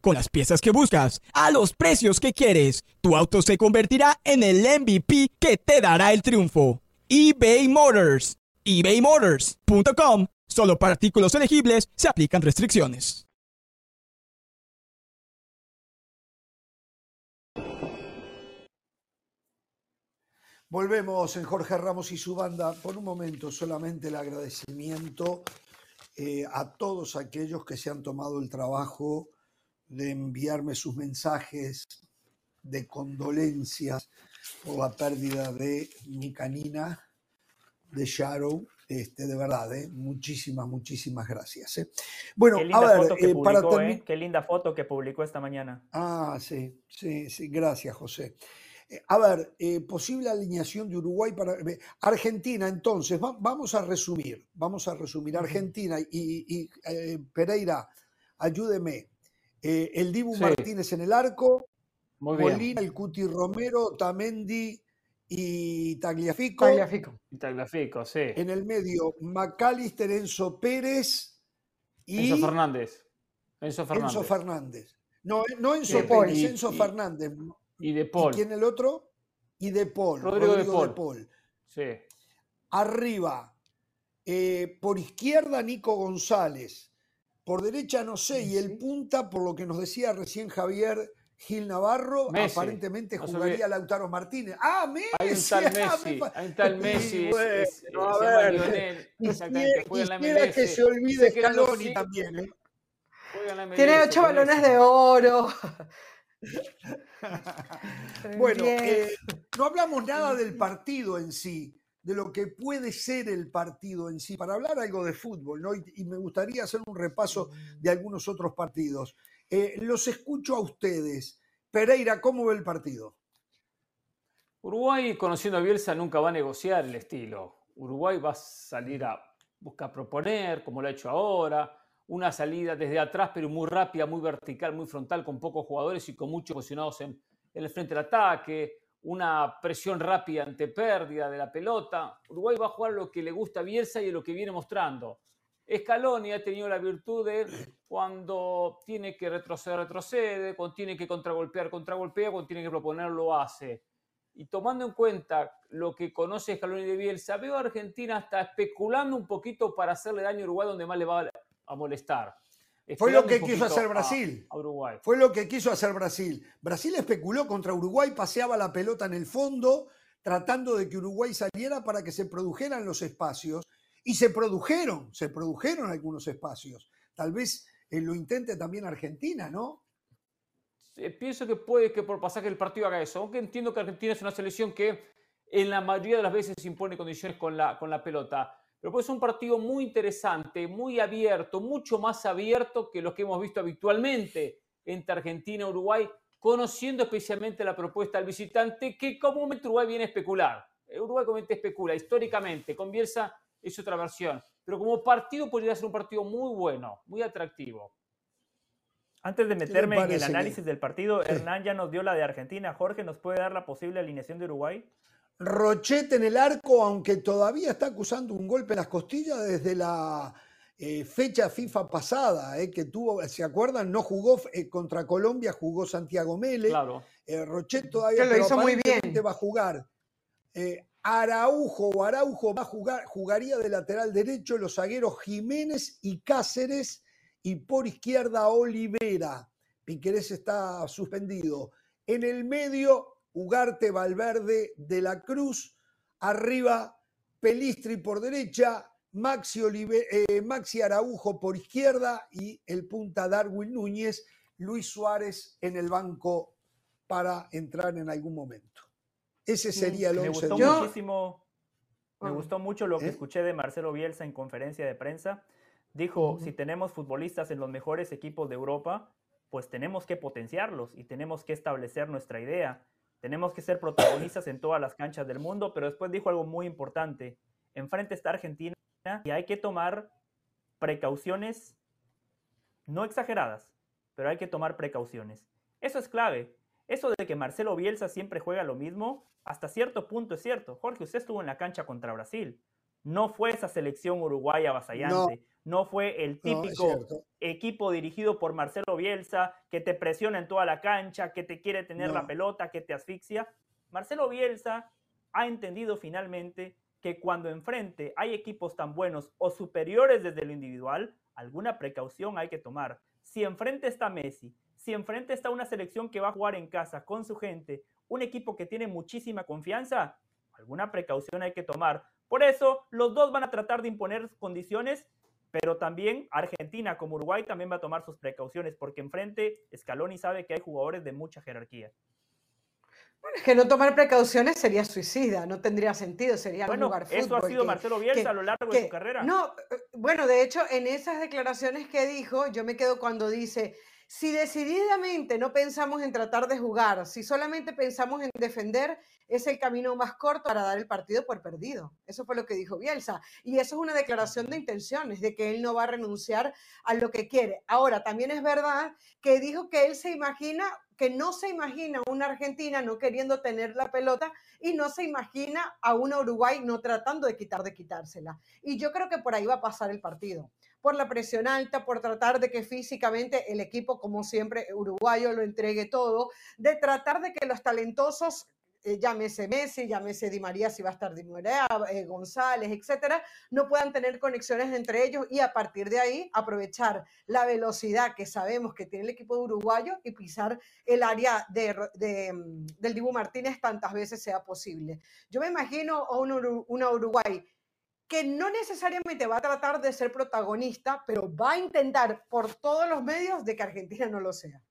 Con las piezas que buscas, a los precios que quieres, tu auto se convertirá en el MVP que te dará el triunfo. eBay Motors. ebaymotors.com Solo para artículos elegibles se aplican restricciones. Volvemos en Jorge Ramos y su banda. Por un momento solamente el agradecimiento eh, a todos aquellos que se han tomado el trabajo de enviarme sus mensajes de condolencias por la pérdida de mi canina, de Shadow, este, de verdad, ¿eh? muchísimas, muchísimas gracias. ¿eh? Bueno, a ver, eh, para terminar. Qué linda foto que publicó esta mañana. Ah, sí, sí, sí, gracias, José. A ver, posible alineación de Uruguay para Argentina, entonces, vamos a resumir, vamos a resumir. Argentina y, Pereira, ayúdeme. El Dibu Martínez en el arco, Molina, el Cuti Romero, Tamendi, y Tagliafico. Tagliafico. Tagliafico, sí. En el medio, Macalister, Enzo Pérez y. Enzo Fernández. Enzo Fernández. Enzo Fernández. No, no Enzo Pérez, Enzo Fernández. Y de Paul. ¿Y quién el otro? Y de Paul. Rodrigo, de, Paul. Sí. Arriba, eh, por izquierda, Nico González. Por derecha, no sé. Y el punta, por lo que nos decía recién Javier, Gil Navarro, aparentemente jugaría Lautaro Martínez. ¡Ah, Messi! Hay un tal Messi, hay un tal Messi. bueno, a ver, Lionel, exactamente, que se olvide Scaloni también, ¿eh? Tiene ocho balones de oro. bueno, eh, no hablamos nada del partido en sí, de lo que puede ser el partido en sí, para hablar algo de fútbol, ¿no? y me gustaría hacer un repaso de algunos otros partidos. Eh, los escucho a ustedes. Pereira, ¿cómo ve el partido? Uruguay, conociendo a Bielsa, nunca va a negociar el estilo. Uruguay va a salir a buscar proponer, como lo ha hecho ahora, una salida desde atrás, pero muy rápida, muy vertical, muy frontal, con pocos jugadores y con muchos posicionados en, en el frente del ataque, una presión rápida ante pérdida de la pelota. Uruguay va a jugar lo que le gusta a Bielsa y lo que viene mostrando. Scaloni ha tenido la virtud de cuando tiene que retroceder, retrocede, cuando tiene que contragolpear, contragolpea, cuando tiene que proponer, lo hace. Y tomando en cuenta lo que conoce Scaloni de Bielsa, veo a Argentina hasta especulando un poquito para hacerle daño a Uruguay donde más le va a molestar. Fue lo que quiso hacer Brasil. Uruguay. Fue lo que quiso hacer Brasil. Brasil especuló contra Uruguay, paseaba la pelota en el fondo, tratando de que Uruguay saliera para que se produjeran los espacios y se produjeron, se produjeron algunos espacios. Tal vez eh, lo intente también Argentina, ¿no? pienso que puede que por pasaje del partido haga eso, aunque entiendo que Argentina es una selección que en la mayoría de las veces impone condiciones con la, con la pelota. Pero puede ser un partido muy interesante, muy abierto, mucho más abierto que los que hemos visto habitualmente entre Argentina y Uruguay, conociendo especialmente la propuesta del visitante, que comúnmente Uruguay viene a especular. Uruguay comúnmente especula históricamente, con Bielsa es otra versión. Pero como partido podría ser un partido muy bueno, muy atractivo. Antes de meterme en el análisis del partido, Hernán ya nos dio la de Argentina. Jorge, ¿nos puede dar la posible alineación de Uruguay? Rochete en el arco, aunque todavía está acusando un golpe en las costillas desde la eh, fecha FIFA pasada, eh, que tuvo, ¿se acuerdan? No jugó eh, contra Colombia, jugó Santiago Mele. Claro. Rochete todavía lo hizo muy bien. va a jugar. Araujo o Araujo va a jugar, jugaría de lateral derecho los zagueros Jiménez y Cáceres y por izquierda Olivera. Piquerés está suspendido. En el medio, Ugarte, Valverde, De la Cruz. Arriba, Pelistri por derecha, Maxi, eh, Maxi Araujo por izquierda y el punta Darwin Núñez, Luis Suárez en el banco para entrar en algún momento. Ese sería el Me once. gustó muchísimo, me gustó mucho lo que ¿Eh? escuché de Marcelo Bielsa en conferencia de prensa. Dijo, si tenemos futbolistas en los mejores equipos de Europa, pues tenemos que potenciarlos y tenemos que establecer nuestra idea. Tenemos que ser protagonistas en todas las canchas del mundo, pero después dijo algo muy importante. Enfrente está Argentina y hay que tomar precauciones, no exageradas, pero hay que tomar precauciones. Eso es clave. Eso de que Marcelo Bielsa siempre juega lo mismo, hasta cierto punto es cierto. Jorge, usted estuvo en la cancha contra Brasil. No fue esa selección uruguaya avasallante. No, fue el No, típico equipo dirigido por Marcelo Bielsa que te presiona en toda la cancha, que te quiere tener la No. pelota, que te asfixia. Marcelo Bielsa ha entendido finalmente que cuando enfrente hay equipos tan buenos o superiores desde lo individual, alguna precaución hay que tomar. Si enfrente está Messi, si enfrente está una selección que va a jugar en casa con su gente, un equipo que tiene muchísima confianza, alguna precaución hay que tomar. Por eso, los dos van a tratar de imponer condiciones, pero también Argentina como Uruguay también va a tomar sus precauciones, porque enfrente Scaloni sabe que hay jugadores de mucha jerarquía. Bueno, es que no tomar precauciones sería suicida, no tendría sentido, sería no Bueno, jugar fútbol. eso ha sido que- Marcelo Bielsa que- a lo largo de su carrera. No, eh, bueno, de hecho, en esas declaraciones que dijo, yo me quedo cuando dice, si decididamente no pensamos en tratar de jugar, si solamente pensamos en defender, es el camino más corto para dar el partido por perdido. Eso fue lo que dijo Bielsa. Y eso es una declaración de intenciones, de que él no va a renunciar a lo que quiere. Ahora, también es verdad que dijo que él se imagina, que no se imagina una Argentina no queriendo tener la pelota y no se imagina a una Uruguay no tratando de quitar de quitársela. Y yo creo que por ahí va a pasar el partido. Por la presión alta, por tratar de que físicamente el equipo, como siempre, uruguayo lo entregue todo, de tratar de que los talentosos, eh, llámese Messi, llámese Di María, si va a estar Di María, eh, González, etcétera, no puedan tener conexiones entre ellos y a partir de ahí aprovechar la velocidad que sabemos que tiene el equipo uruguayo y pisar el área de, de, mm, del Dibu Martínez tantas veces sea posible. Yo me imagino a un Uru- una Uruguay que no necesariamente va a tratar de ser protagonista, pero va a intentar por todos los medios de que Argentina no lo sea.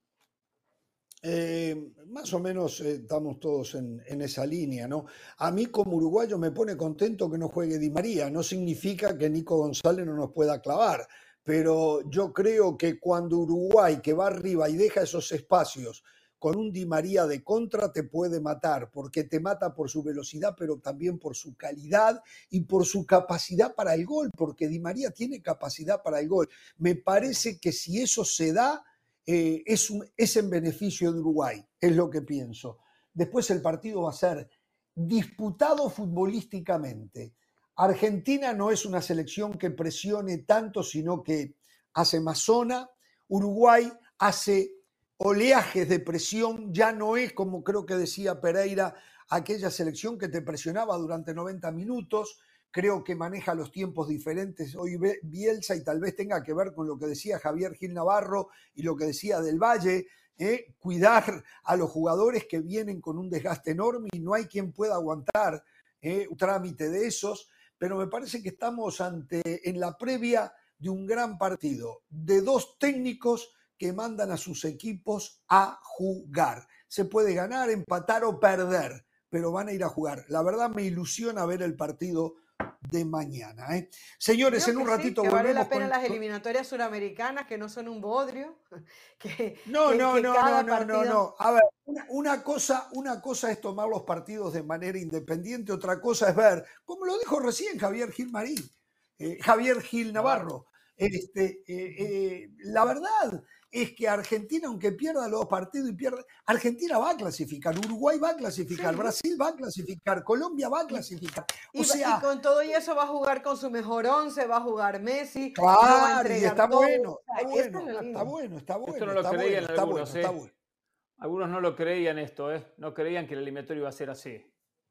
Eh, más o menos eh, estamos todos en, en esa línea, ¿no? A mí como uruguayo me pone contento que no juegue Di María, no significa que Nico González no nos pueda clavar, pero yo creo que cuando Uruguay que va arriba y deja esos espacios con un Di María de contra te puede matar, porque te mata por su velocidad, pero también por su calidad y por su capacidad para el gol, porque Di María tiene capacidad para el gol. Me parece que si eso se da, eh, es, es en beneficio de Uruguay, es lo que pienso. Después el partido va a ser disputado futbolísticamente. Argentina no es una selección que presione tanto, sino que hace más zona. Uruguay hace oleajes de presión, ya no es como creo que decía Pereira, aquella selección que te presionaba durante 90 minutos. Creo que maneja los tiempos diferentes hoy Bielsa y tal vez tenga que ver con lo que decía Javier Gil Navarro y lo que decía del Valle, ¿eh? cuidar a los jugadores que vienen con un desgaste enorme y no hay quien pueda aguantar ¿eh? un trámite de esos, pero me parece que estamos ante en la previa de un gran partido, de dos técnicos que mandan a sus equipos a jugar. Se puede ganar, empatar o perder, pero van a ir a jugar. La verdad me ilusiona ver el partido de mañana. ¿eh? Señores, Creo en un que sí, ratito que vale volvemos la pena con- las eliminatorias suramericanas, que no son un bodrio. Que, No, que- no, que no, no, no, no, partido- no. A ver, una, una cosa, una cosa es tomar los partidos de manera independiente, otra cosa es ver, como lo dijo recién Javier Gil Marín, eh, Javier Gil Navarro. Este, eh, eh, la verdad es que Argentina, aunque pierda los dos partidos y pierda, Argentina va a clasificar, Uruguay va a clasificar, Sí. Brasil va a clasificar, Colombia va a clasificar. Y, O y sea, con todo y eso va a jugar con su mejor once, va a jugar Messi. no va a claro, y está todo, bueno, está bueno, está línea. bueno, está bueno, Esto no lo está creían bueno, está bueno, algunos, está ¿eh? Algunos no lo creían esto, ¿eh? No creían que el eliminatorio iba a ser así.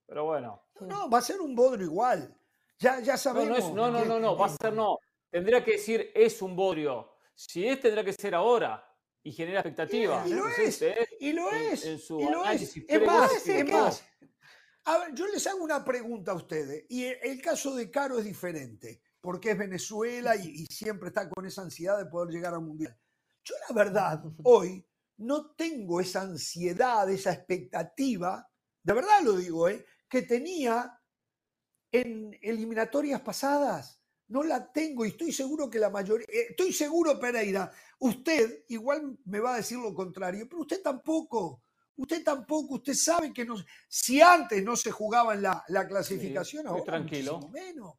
Pero bueno. No, va a ser un bodrio igual. Ya, ya No, sabemos. no, es- no, no, que- no, no, va a ser no. Tendría que decir es un bodrio. Si es, tendrá que ser ahora. y genera expectativa. Y lo es, usted, y lo es, en su y lo es. análisis Es más, es más. A ver, yo les hago una pregunta a ustedes. Y el, el caso de Caro es diferente, porque es Venezuela y, y siempre está con esa ansiedad de poder llegar al Mundial. Yo la verdad, hoy no tengo esa ansiedad, esa expectativa, de verdad lo digo, ¿eh? que tenía en eliminatorias pasadas. No la tengo y estoy seguro que la mayoría, eh, estoy seguro, Pereira, usted igual me va a decir lo contrario, pero usted tampoco. Usted tampoco, usted sabe que no, si antes no se jugaba en la, la clasificación, estoy ahora tranquilo. menos.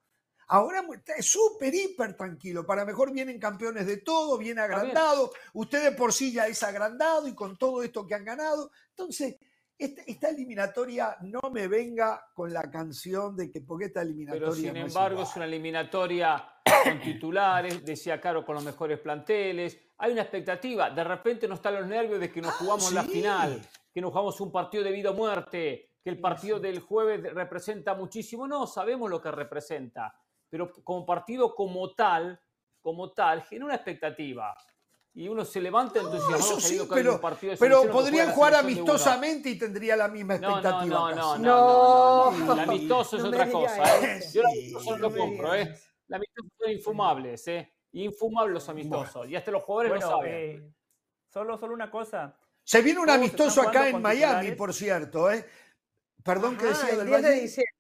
Ahora está súper, hiper tranquilo. Para mejor vienen campeones de todo, bien agrandado. Usted de por sí ya es agrandado y con todo esto que han ganado. Entonces, esta, esta eliminatoria no me venga con la canción de que porque esta eliminatoria. Pero sin no embargo es una eliminatoria con titulares, decía Caro, con los mejores planteles. Hay una expectativa. De repente no están los nervios de que nos Ah, jugamos la final, que nos jugamos un partido de vida o muerte, que el partido del jueves representa muchísimo. No, sabemos lo que representa. Pero como partido como tal, como tal, genera una expectativa. Y uno se levanta No, entusiasmado eso sí, que pero, partido de pero que podrían jugar de amistosamente y tendría la misma No, no, expectativa. no, no, no, no, no, no. El No. amistoso es No otra cosa, ¿eh? Yo el Sí, amistoso no no lo compro, ¿eh? eso. El amistoso son infumables, ¿eh? Infumables los amistosos. Y hasta los jugadores lo Bueno, saben. eh, solo, solo una cosa. Se viene un amistoso acá en Miami, titulares. por cierto. ¿eh? Perdón que Ajá, decía el del 10 de Valle. diciembre.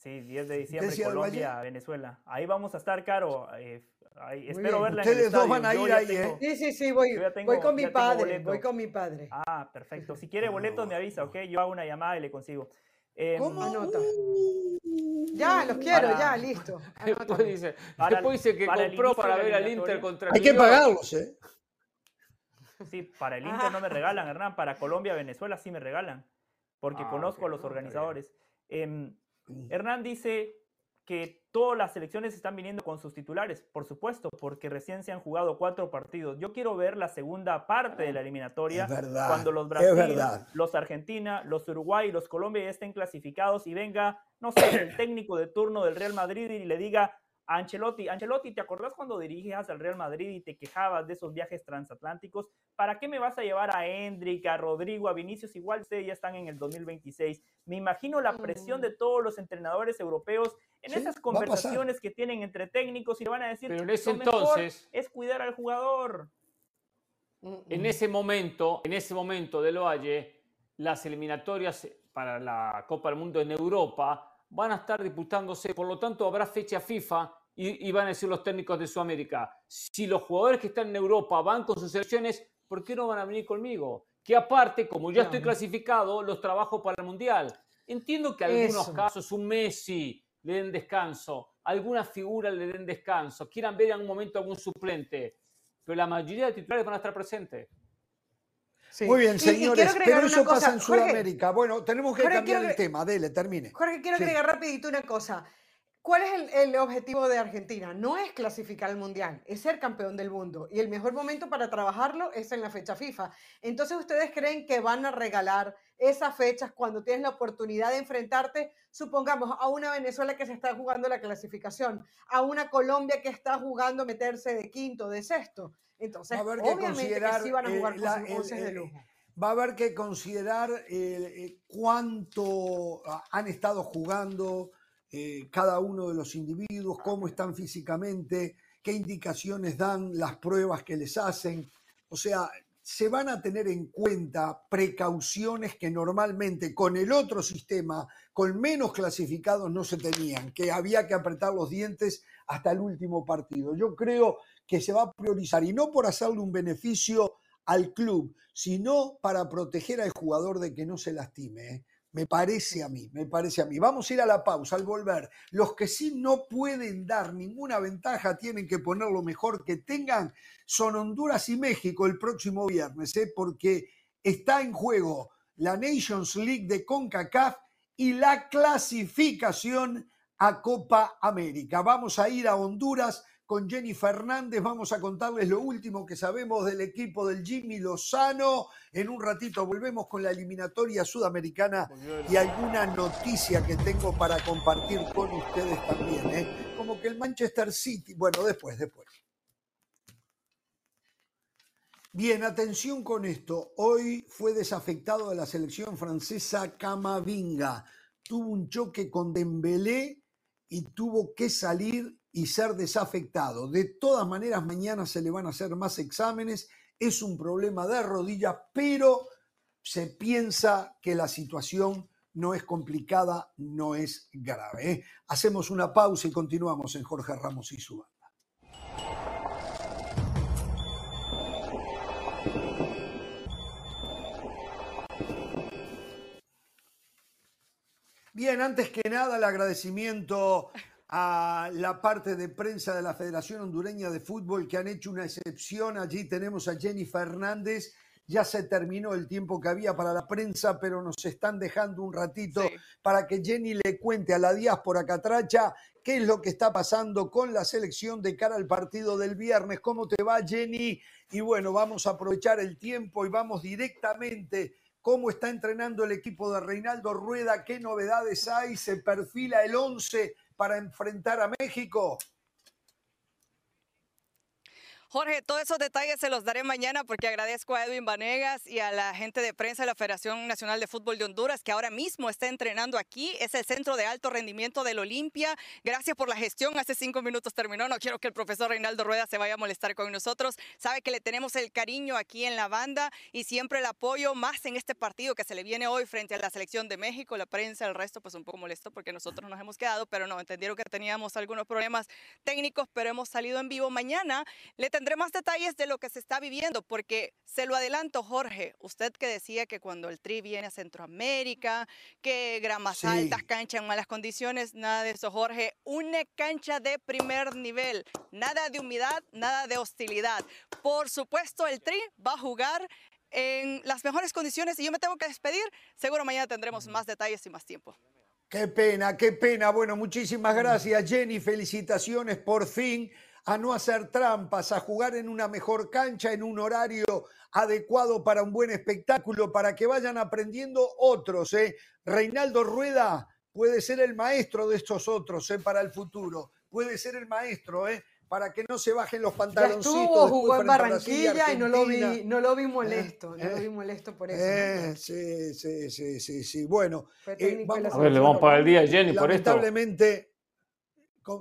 Sí, 10 de diciembre, Colombia, Venezuela. Ahí vamos a estar, Caro. eh, ahí- espero bien. verla en el Ustedes dos estadio. van a ir ahí, tengo- ¿eh? Sí, sí, sí, voy, tengo- voy con mi padre, voy con mi padre. Ah, perfecto. Si quiere Ah, boletos me avisa, ¿ok? Yo hago una llamada y le consigo. Em, ¿Cómo? Anota. Ya, los quiero, Para- ya, listo. Después dice, Para- después dice que para compró para ver al. Inter contra Hay que pagarlos, ¿eh? Sí, para el Inter no me regalan, Hernán. Para Colombia, Venezuela sí me regalan. Porque Ah, conozco a los organizadores. Em, Hernán dice que todas las selecciones están viniendo con sus titulares, por supuesto, porque recién se han jugado cuatro partidos. Yo quiero ver la segunda parte de la eliminatoria, Es verdad, cuando los Brasil, los Argentina, los Uruguay y los Colombia estén clasificados y venga, no sé, el técnico de turno del Real Madrid y le diga a Ancelotti, Ancelotti, ¿te acordás cuando dirigías al Real Madrid y te quejabas de esos viajes transatlánticos? ¿Para qué me vas a llevar a Hendrik, a Rodrigo, a Vinicius? Igual ustedes ya están en el 2026. Me imagino la presión de todos los entrenadores europeos en Sí, esas conversaciones que tienen entre técnicos y le van a decir, Pero en ese "Lo mejor entonces- es cuidar al jugador. Mm, En mm. ese momento, en ese momento del Valle, las eliminatorias para la Copa del Mundo en Europa van a estar disputándose, por lo tanto habrá fecha FIFA y, y van a decir los técnicos de Sudamérica, si los jugadores que están en Europa van con sus selecciones, ¿por qué no van a venir conmigo? Que aparte, como ya estoy clasificado, los trabajo para el Mundial. Entiendo que algunos Eso. casos, un Messi, le den descanso, alguna figura le den descanso, quieran ver en un momento algún suplente, pero la mayoría de titulares van a estar presentes. Sí. Muy bien, Y- y señores, quiero agregar pero eso cosa. pasa en Jorge, Sudamérica. Bueno, tenemos que Jorge, cambiar quiero el tema. Dele, termine. Jorge, quiero Sí. agregar rapidito una cosa. ¿Cuál es el, el objetivo de Argentina? No es clasificar al Mundial, es ser campeón del mundo. Y el mejor momento para trabajarlo es en la fecha FIFA. Entonces, ¿ustedes creen que van a regalar esas fechas cuando tienes la oportunidad de enfrentarte, supongamos, a una Venezuela que se está jugando la clasificación, a una Colombia que está jugando meterse de quinto, de sexto? Entonces, a que obviamente que considerar, sí van a eh, jugar con sus el- onces de el- lujo. Va a haber que considerar eh, eh, cuánto ah, han estado jugando eh, cada uno de los individuos, cómo están físicamente, qué indicaciones dan las pruebas que les hacen. O sea, se van a tener en cuenta precauciones que normalmente con el otro sistema, con menos clasificados, no se tenían, que había que apretar los dientes hasta el último partido. Yo creo que se va a priorizar y no por hacerle un beneficio al club, sino para proteger al jugador de que no se lastime. ¿eh? Me parece a mí, me parece a mí. Vamos a ir a la pausa al volver. Los que sí no pueden dar ninguna ventaja, tienen que poner lo mejor que tengan, son Honduras y México el próximo viernes, ¿eh? porque está en juego la Nations League de CONCACAF y la clasificación a Copa América. Vamos a ir a Honduras con Jenny Fernández. Vamos a contarles lo último que sabemos del equipo del Jimmy Lozano. En un ratito volvemos con la eliminatoria sudamericana y alguna noticia que tengo para compartir con ustedes también. ¿eh? Como que el Manchester City, bueno, después, después. Bien, atención con esto. Hoy fue desafectado de la selección francesa Camavinga. Tuvo un choque con Dembélé y tuvo que salir y ser desafectado. De todas maneras, mañana se le van a hacer más exámenes. Es un problema de rodilla, pero se piensa que la situación no es complicada, no es grave. ¿eh? Hacemos una pausa y continuamos en Jorge Ramos y su banda. Bien, antes que nada, el agradecimiento a la parte de prensa de la Federación Hondureña de Fútbol que han hecho una excepción. Allí tenemos a Jenny Fernández. Ya se terminó el tiempo que había para la prensa, pero nos están dejando un ratito para que Jenny le cuente a la diáspora catracha qué es lo que está pasando con la selección de cara al partido del viernes. ¿Cómo te va, Jenny? Y bueno, vamos a aprovechar el tiempo y vamos directamente cómo está entrenando el equipo de Reinaldo Rueda, qué novedades hay, se perfila el 11 para enfrentar a México. Jorge, todos esos detalles se los daré mañana porque agradezco a Edwin Vanegas y a la gente de prensa de la Federación Nacional de Fútbol de Honduras que ahora mismo está entrenando aquí. Es el centro de alto rendimiento del Olimpia. Gracias por la gestión. Hace cinco minutos terminó. No quiero que el profesor Reinaldo Rueda se vaya a molestar con nosotros. Sabe que le tenemos el cariño aquí en la banda y siempre el apoyo más en este partido que se le viene hoy frente a la selección de México. La prensa, el resto, pues un poco molesto porque nosotros nos hemos quedado, pero no, entendieron que teníamos algunos problemas técnicos, pero hemos salido en vivo mañana. Le tendré más detalles de lo que se está viviendo, porque se lo adelanto, Jorge, usted que decía que cuando el Tri viene a Centroamérica, que gramas altas, cancha en malas condiciones, nada de eso, Jorge. Una cancha de primer nivel, nada de humedad, nada de hostilidad. Por supuesto, el Tri va a jugar en las mejores condiciones y yo me tengo que despedir. Seguro mañana tendremos más detalles y más tiempo. Qué pena, qué pena. Bueno, muchísimas gracias, Jenny. Felicitaciones por fin a no hacer trampas, a jugar en una mejor cancha, en un horario adecuado para un buen espectáculo, para que vayan aprendiendo otros. ¿eh? Reinaldo Rueda puede ser el maestro de estos otros ¿eh? para el futuro, puede ser el maestro, ¿eh? para que no se bajen los pantaloncitos. Ya estuvo, jugó en Barranquilla y no lo vi, no lo vi molesto, no lo vi molesto por eso. sí, sí, sí, sí, sí. Bueno, vamos, a ver, le vamos para el día Jenny por esto. Lamentablemente,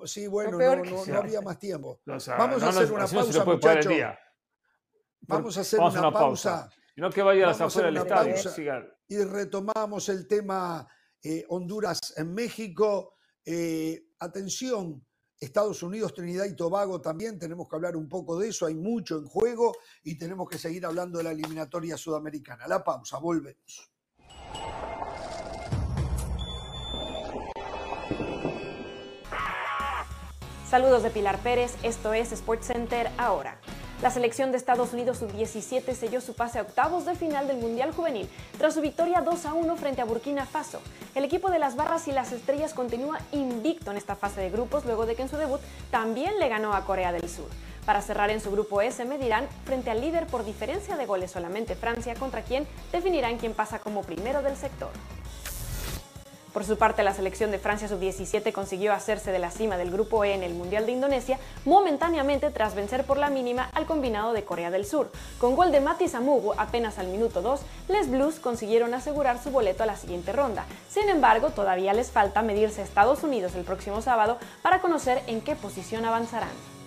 Sí, bueno, no, había más tiempo. Vamos a hacer una pausa, muchachos. Vamos a hacer una, pausa. Y no que vaya a las afueras del estadio. Y retomamos el tema eh, Honduras en México. Eh, atención, Estados Unidos, Trinidad y Tobago también, tenemos que hablar un poco de eso, hay mucho en juego y tenemos que seguir hablando de la eliminatoria sudamericana. La pausa, volvemos. Saludos de Pilar Pérez, esto es SportsCenter ahora. La selección de Estados Unidos sub-17 selló su pase a octavos de final del Mundial Juvenil tras su victoria 2 a 1 frente a Burkina Faso. El equipo de las barras y las estrellas continúa invicto en esta fase de grupos luego de que en su debut también le ganó a Corea del Sur. Para cerrar en su grupo S, medirán frente al líder por diferencia de goles solamente Francia, contra quien definirán quién pasa como primero del sector. Por su parte, la selección de Francia sub-17 consiguió hacerse de la cima del grupo E en el Mundial de Indonesia momentáneamente tras vencer por la mínima al combinado de Corea del Sur. Con gol de Mati Samugu apenas al minuto 2, les Blues consiguieron asegurar su boleto a la siguiente ronda. Sin embargo, todavía les falta medirse a Estados Unidos el próximo sábado para conocer en qué posición avanzarán.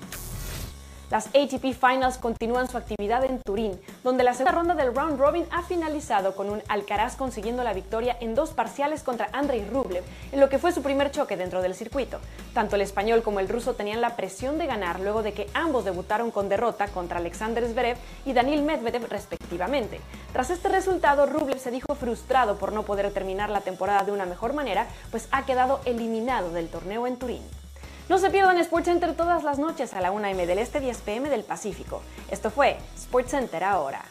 Las ATP Finals continúan su actividad en Turín, donde la segunda ronda del round robin ha finalizado con un Alcaraz consiguiendo la victoria en dos parciales contra Andrei Rublev, en lo que fue su primer choque dentro del circuito. Tanto el español como el ruso tenían la presión de ganar luego de que ambos debutaron con derrota contra Alexander Zverev y Daniil Medvedev respectivamente. Tras este resultado, Rublev se dijo frustrado por no poder terminar la temporada de una mejor manera, pues ha quedado eliminado del torneo en Turín. No se pierdan SportsCenter todas las noches a la 1 m del Este, 10 pm del Pacífico. Esto fue SportsCenter ahora.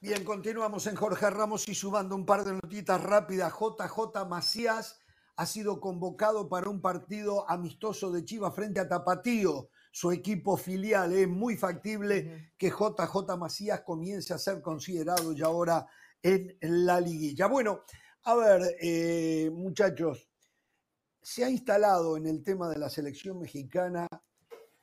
Bien, continuamos en Jorge Ramos y subando un par de notitas rápidas. JJ Macías ha sido convocado para un partido amistoso de Chivas frente a Tapatío su equipo filial. Es muy factible que JJ Macías comience a ser considerado ya ahora en la liguilla. Bueno, A ver, eh, muchachos, se ha instalado en el tema de la selección mexicana,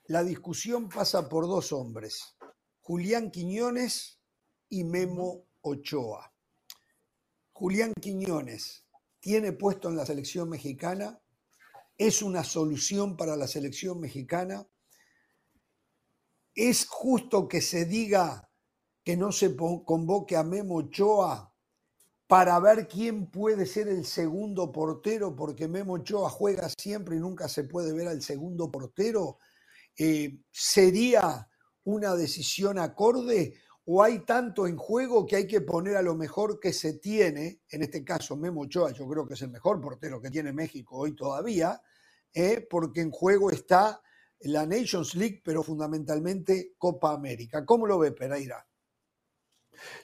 la discusión pasa por dos hombres, Julián Quiñones y Memo Ochoa. Julián Quiñones tiene puesto en la selección mexicana, es una solución para la selección mexicana. ¿Es justo que se diga que no se convoque a Memo Ochoa para ver quién puede ser el segundo portero, porque Memo Ochoa juega siempre y nunca se puede ver al segundo portero? Eh, ¿Sería una decisión acorde o hay tanto en juego que hay que poner a lo mejor que se tiene, en este caso Memo Ochoa, yo creo que es el mejor portero que tiene México hoy todavía, eh, porque en juego está la Nations League, pero fundamentalmente Copa América. ¿Cómo lo ve Pereira?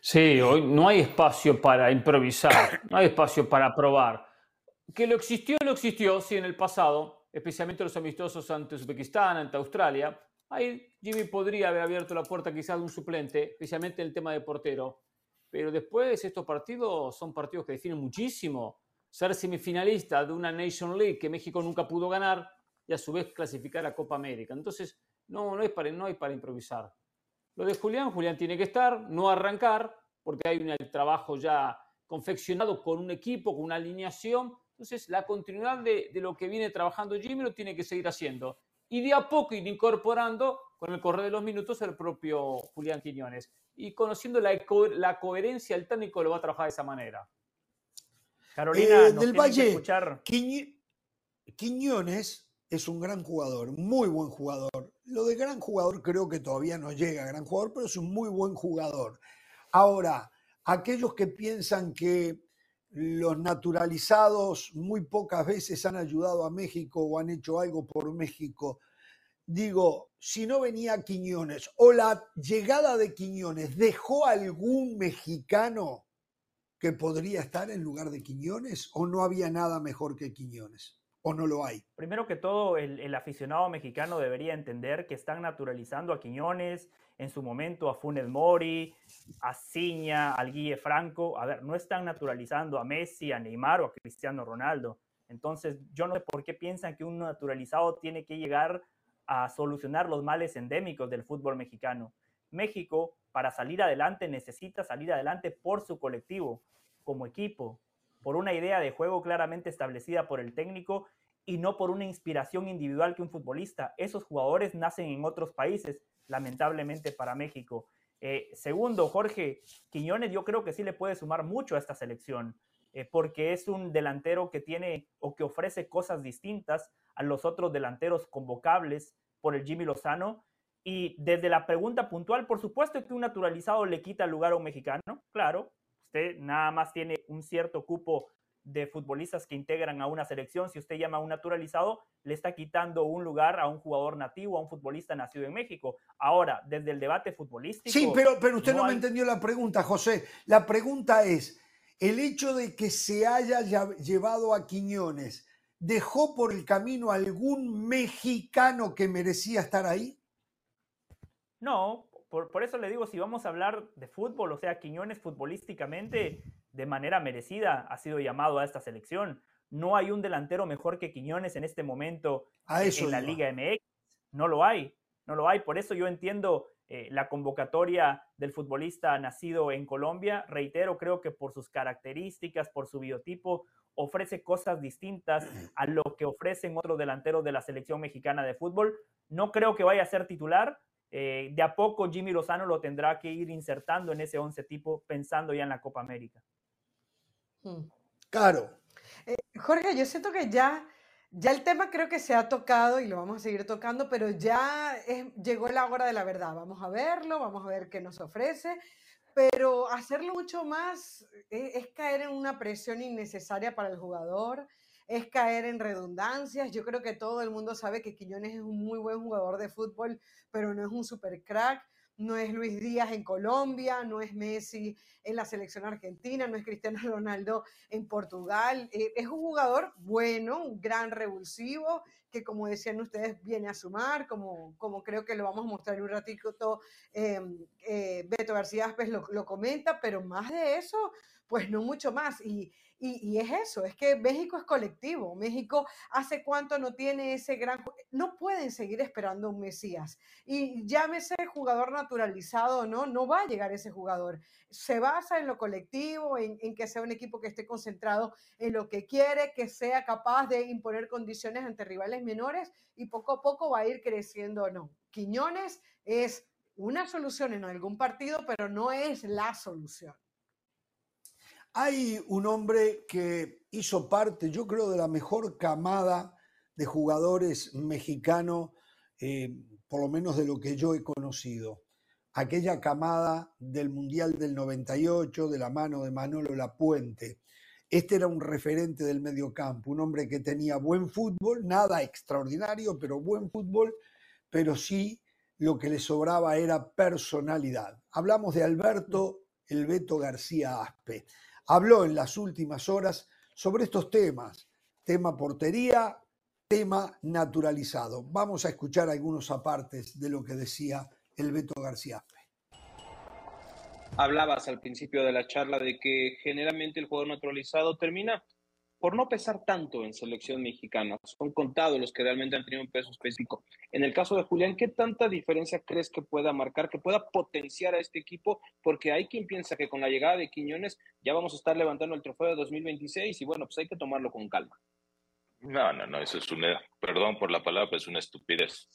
Sí, hoy no hay espacio para improvisar, no hay espacio para probar. Que lo existió, lo existió, sí, en el pasado, especialmente los amistosos ante Uzbekistán, ante Australia. Ahí Jimmy podría haber abierto la puerta quizás de un suplente, especialmente en el tema de portero. Pero después estos partidos son partidos que definen muchísimo. Ser semifinalista de una Nation League que México nunca pudo ganar y a su vez clasificar a Copa América. Entonces, no, no, es para, no hay para improvisar. Lo de Julián, Julián tiene que estar, no arrancar, porque hay un trabajo ya confeccionado con un equipo, con una alineación. Entonces, la continuidad de, lo que viene trabajando Jimmy lo tiene que seguir haciendo. Y de a poco ir incorporando con el correr de los minutos el propio Julián Quiñones. Y conociendo la, la coherencia, el técnico lo va a trabajar de esa manera. Carolina, eh, del Valle, escuchar... Quiñones es un gran jugador, muy buen jugador. Lo de gran jugador creo que todavía no llega a gran jugador, pero es un muy buen jugador. Ahora, aquellos que piensan que los naturalizados muy pocas veces han ayudado a México o han hecho algo por México, digo, si no venía Quiñones o la llegada de Quiñones dejó algún mexicano que podría estar en lugar de Quiñones o no había nada mejor que Quiñones o no lo hay? Primero que todo, el, aficionado mexicano debería entender que están naturalizando a Quiñones, en su momento a Funes Mori, a Ciña, al Guille Franco. A ver, no están naturalizando a Messi, a Neymar o a Cristiano Ronaldo. Entonces, yo no sé por qué piensan que un naturalizado tiene que llegar a solucionar los males endémicos del fútbol mexicano. México, para salir adelante, necesita salir adelante por su colectivo, como equipo, por una idea de juego claramente establecida por el técnico y no por una inspiración individual que un futbolista. Esos jugadores nacen en otros países, lamentablemente para México. Eh, segundo, Jorge Quiñones yo creo que sí le puede sumar mucho a esta selección, eh, porque es un delantero que tiene o que ofrece cosas distintas a los otros delanteros convocables por el Jimmy Lozano. Y desde la pregunta puntual, por supuesto que un naturalizado le quita el lugar a un mexicano, claro, Usted nada más tiene un cierto cupo de futbolistas que integran a una selección. Si usted llama a un naturalizado, le está quitando un lugar a un jugador nativo, a un futbolista nacido en México. Ahora, desde el debate futbolístico. Sí, pero, pero usted no, me entendió la pregunta, José. La pregunta es: el hecho de que se haya llevado a Quiñones, ¿dejó por el camino algún mexicano que merecía estar ahí? No, por, eso le digo, si vamos a hablar de fútbol, o sea, Quiñones futbolísticamente, de manera merecida, ha sido llamado a esta selección. No hay un delantero mejor que Quiñones en este momento en la Liga MX. No lo hay, no lo hay. Por eso yo entiendo eh, la convocatoria del futbolista nacido en Colombia. Reitero, creo que por sus características, por su biotipo, ofrece cosas distintas a lo que ofrecen otros delanteros de la selección mexicana de fútbol. No creo que vaya a ser titular, eh, de a poco Jimmy Lozano lo tendrá que ir insertando en ese once tipo pensando ya en la Copa América. Hmm. Claro. Eh, Jorge, yo siento que ya, ya el tema creo que se ha tocado y lo vamos a seguir tocando, pero ya llegó la hora de la verdad. Vamos a verlo, vamos a ver qué nos ofrece, pero hacerlo mucho más eh, es caer en una presión innecesaria para el jugador es caer en redundancias. Yo creo que todo el mundo sabe que Quiñones es un muy buen jugador de fútbol, pero no es un super crack. No es Luis Díaz en Colombia, no es Messi en la selección argentina, no es Cristiano Ronaldo en Portugal. Eh, es un jugador bueno, un gran revulsivo, que como decían ustedes, viene a sumar, como, como creo que lo vamos a mostrar un ratito, eh, eh, Beto García Aspes lo, lo comenta, pero más de eso, pues no mucho más. Y, y, es eso, es que México es colectivo. México hace cuánto no tiene ese gran... No pueden seguir esperando un Mesías. Y llámese jugador naturalizado no, no va a llegar ese jugador. Se basa en lo colectivo, en, en, que sea un equipo que esté concentrado en lo que quiere, que sea capaz de imponer condiciones ante rivales menores y poco a poco va a ir creciendo o no. Quiñones es una solución en algún partido, pero no es la solución. Hay un hombre que hizo parte, yo creo, de la mejor camada de jugadores mexicanos, eh, por lo menos de lo que yo he conocido. Aquella camada del Mundial del 98, de la mano de Manolo Lapuente. Este era un referente del mediocampo, un hombre que tenía buen fútbol, nada extraordinario, pero buen fútbol, pero sí lo que le sobraba era personalidad. Hablamos de Alberto El Beto García Aspe habló en las últimas horas sobre estos temas, tema portería, tema naturalizado. Vamos a escuchar algunos apartes de lo que decía el Beto García. Hablabas al principio de la charla de que generalmente el juego naturalizado termina por no pesar tanto en selección mexicana. Son contados los que realmente han tenido un peso específico. En el caso de Julián, ¿qué tanta diferencia crees que pueda marcar, que pueda potenciar a este equipo? Porque hay quien piensa que con la llegada de Quiñones ya vamos a estar levantando el trofeo de 2026 y bueno, pues hay que tomarlo con calma. No, no, no, eso es una, perdón por la palabra, pero es una estupidez.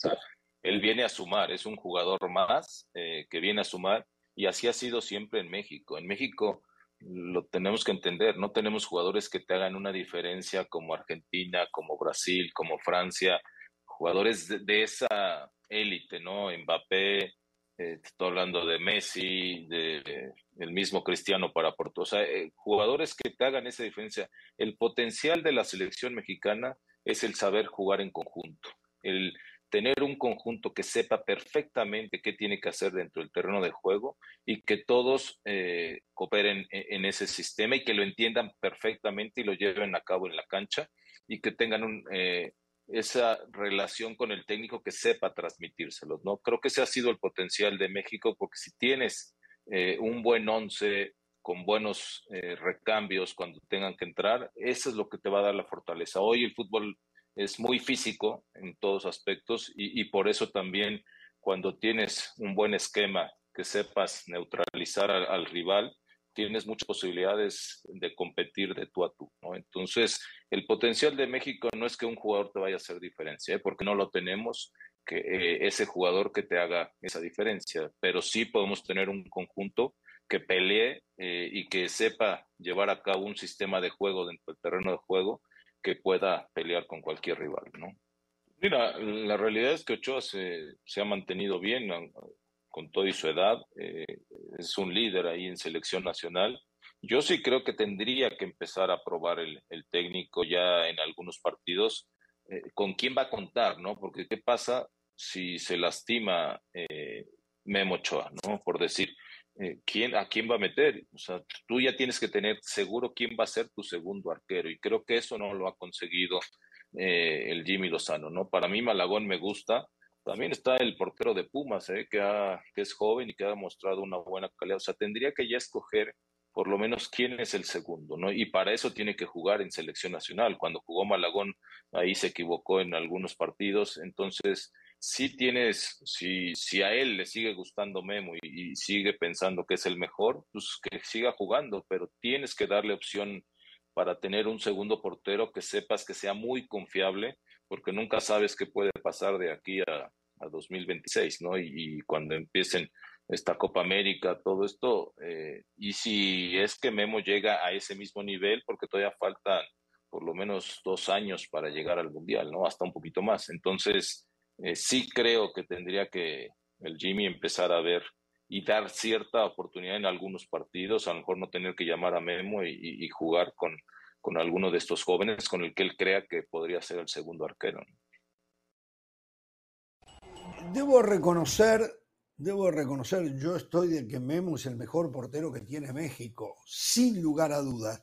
él viene a sumar, es un jugador más eh, que viene a sumar y así ha sido siempre en México. En México lo tenemos que entender, no tenemos jugadores que te hagan una diferencia como Argentina, como Brasil, como Francia, jugadores de, esa élite, ¿no? Mbappé, eh, estoy hablando de Messi, de, el mismo Cristiano para Porto, o sea, eh, jugadores que te hagan esa diferencia. El potencial de la selección mexicana es el saber jugar en conjunto, el tener un conjunto que sepa perfectamente qué tiene que hacer dentro del terreno de juego y que todos eh, cooperen e-, en, ese sistema y que lo entiendan perfectamente y lo lleven a cabo en la cancha y que tengan eh, esa relación con el técnico que sepa transmitírselos, ¿no? Creo que ese ha sido el potencial de México porque si tienes eh, un buen once con buenos recambios cuando tengan que entrar, eso es lo que te va a dar la fortaleza. Hoy el fútbol es muy físico en todos aspectos y, por eso también cuando tienes un buen esquema que sepas neutralizar al, rival, tienes muchas posibilidades de competir de tú a tú. ¿no? Entonces, el potencial de México no es que un jugador te vaya a hacer diferencia, ¿eh? porque no lo tenemos, que eh, ese jugador que te haga esa diferencia, pero sí podemos tener un conjunto que pelee eh, y que sepa llevar a cabo un sistema de juego dentro del terreno de juego que pueda pelear con cualquier rival, ¿no? Mira, la realidad es que Ochoa se, se ha mantenido bien con toda su edad, eh, es un líder ahí en selección nacional. Yo sí creo que tendría que empezar a probar el, el técnico ya en algunos partidos eh, con quién va a contar, ¿no? Porque qué pasa si se lastima eh, Memo Ochoa, ¿no? Por decir, eh, ¿quién, a quién va a meter. O sea, tú ya tienes que tener seguro quién va a ser tu segundo arquero y creo que eso no lo ha conseguido eh, el Jimmy Lozano, ¿no? Para mí Malagón me gusta. También está el portero de Pumas, ¿eh? que, es joven y que ha mostrado una buena calidad. O sea, tendría que ya escoger por lo menos quién es el segundo, ¿no? Y para eso tiene que jugar en selección nacional. Cuando jugó Malagón, ahí se equivocó en algunos partidos. Entonces, si tienes, si, si a él le sigue gustando Memo y, sigue pensando que es el mejor, pues que siga jugando, pero tienes que darle opción para tener un segundo portero que sepas que sea muy confiable, porque nunca sabes qué puede pasar de aquí a, a 2026, ¿no? Y, cuando empiecen esta Copa América, todo esto, eh, y si es que Memo llega a ese mismo nivel, porque todavía faltan por lo menos dos años para llegar al Mundial, ¿no? Hasta un poquito más. Entonces, eh, sí creo que tendría que el Jimmy empezar a ver y dar cierta oportunidad en algunos partidos, a lo mejor no tener que llamar a Memo y, jugar con, con alguno de estos jóvenes con el que él crea que podría ser el segundo arquero. Debo reconocer, debo reconocer, yo estoy de que Memo es el mejor portero que tiene México, sin lugar a dudas.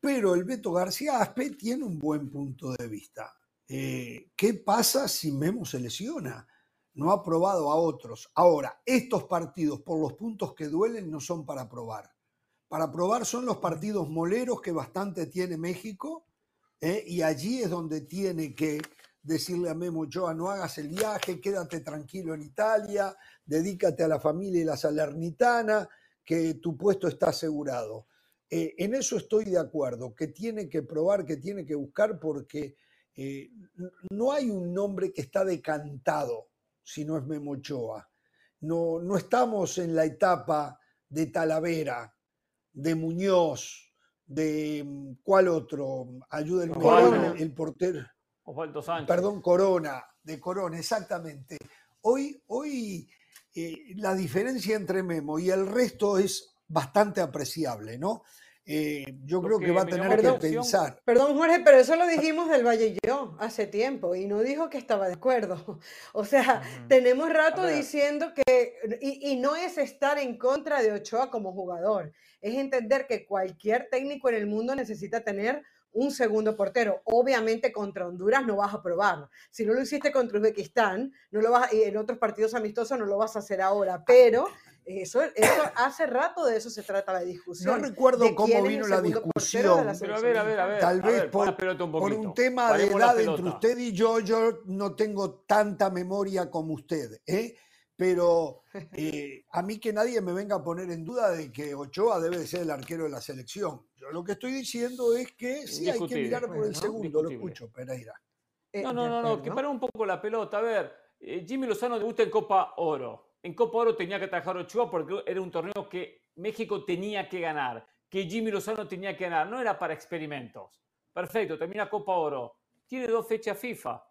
Pero el Beto García Aspe tiene un buen punto de vista Eh, ¿Qué pasa si Memo se lesiona? No ha probado a otros. Ahora, estos partidos, por los puntos que duelen, no son para probar. Para probar son los partidos moleros que bastante tiene México, ¿eh? y allí es donde tiene que decirle a Memo Ochoa, no hagas el viaje, quédate tranquilo en Italia, dedícate a la familia y la salernitana, que tu puesto está asegurado. Eh, en eso estoy de acuerdo, que tiene que probar, que tiene que buscar, porque eh, no hay un nombre que está decantado si no es Memo Ochoa. No, no estamos en la etapa de Talavera, de Muñoz, de mm, ¿cuál otro? Ayúdenme, Corona. el portero. Osvaldo Sánchez. Perdón, Corona, de Corona, exactamente. Hoy, hoy eh, la diferencia entre Memo y el resto es bastante apreciable, ¿no? Eh, yo Lo creo que, que va a tener que pensar. Perdón, Jorge, pero eso lo dijimos del Valle y yo hace tiempo y no dijo que estaba de acuerdo. O sea, tenemos rato diciendo que, y, y no es estar en contra de Ochoa como jugador, es entender que cualquier técnico en el mundo necesita tener un segundo portero. Obviamente contra Honduras no vas a probar. Si no lo hiciste contra Uzbekistán, no lo vas, y en otros partidos amistosos no lo vas a hacer ahora, pero eso, eso hace rato de eso se trata la discusión. No recuerdo cómo vino la discusión. Pero a ver, a ver, a ver. Tal a vez ver, por, un por poquito. un tema de Paremos edad entre usted y yo, yo no tengo tanta memoria como usted, ¿eh? pero eh, a mí que nadie me venga a poner en duda de que Ochoa debe de ser el arquero de la selección. Yo lo que estoy diciendo es que sí hay que mirar por el segundo, lo escucho, Pereira. Eh, No, no, no, no, que para un poco la pelota. A ver, eh, Jimmy Lozano debuta en Copa Oro. En Copa Oro tenía que atajar Ochoa porque era un torneo que México tenía que ganar, que Jimmy Lozano tenía que ganar, no era para experimentos. Perfecto, termina Copa Oro. Tiene dos fechas FIFA,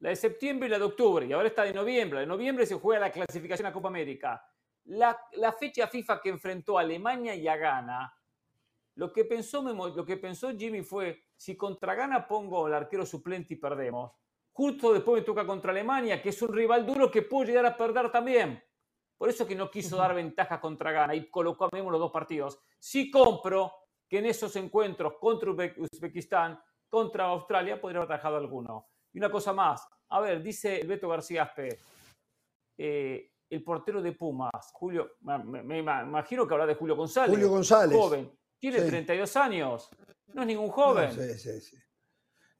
la de septiembre y la de octubre, y ahora está de noviembre. De noviembre se juega la clasificación a Copa América. La, la fecha FIFA que enfrentó a Alemania y a Ghana, lo que, pensó lo que pensó Jimmy fue, si contra Ghana pongo al arquero suplente y perdemos, justo después me toca contra Alemania, que es un rival duro que puedo llegar a perder también. Por eso que no quiso dar ventaja contra Ghana y colocó a Memo los dos partidos. Sí compro que en esos encuentros contra Uzbe- Uzbekistán, contra Australia, podría haber atajado alguno. Y una cosa más, a ver, dice el Beto García Aspe, eh, el portero de Pumas, Julio, me, imagino que habla de Julio González. Julio González. Joven, tiene Sí. 32 años, no es ningún joven. No, sí, sí.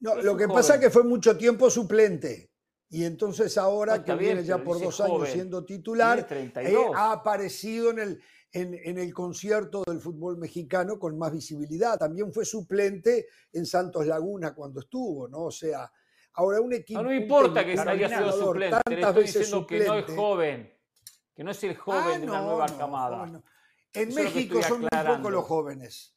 No, lo que joven. pasa es que fue mucho tiempo suplente. Y entonces ahora Está que bien, viene ya por dos años siendo titular, eh, 32. ha aparecido en el, en, en el concierto del fútbol mexicano con más visibilidad. También fue suplente en Santos Laguna cuando estuvo, ¿no? O sea, ahora un equipo. No, no un importa que haya sido suplente, le estoy diciendo que no es suplente. joven, que no es el joven Ah, de una no, nueva no, camada. no. En Eso México son muy pocos los jóvenes.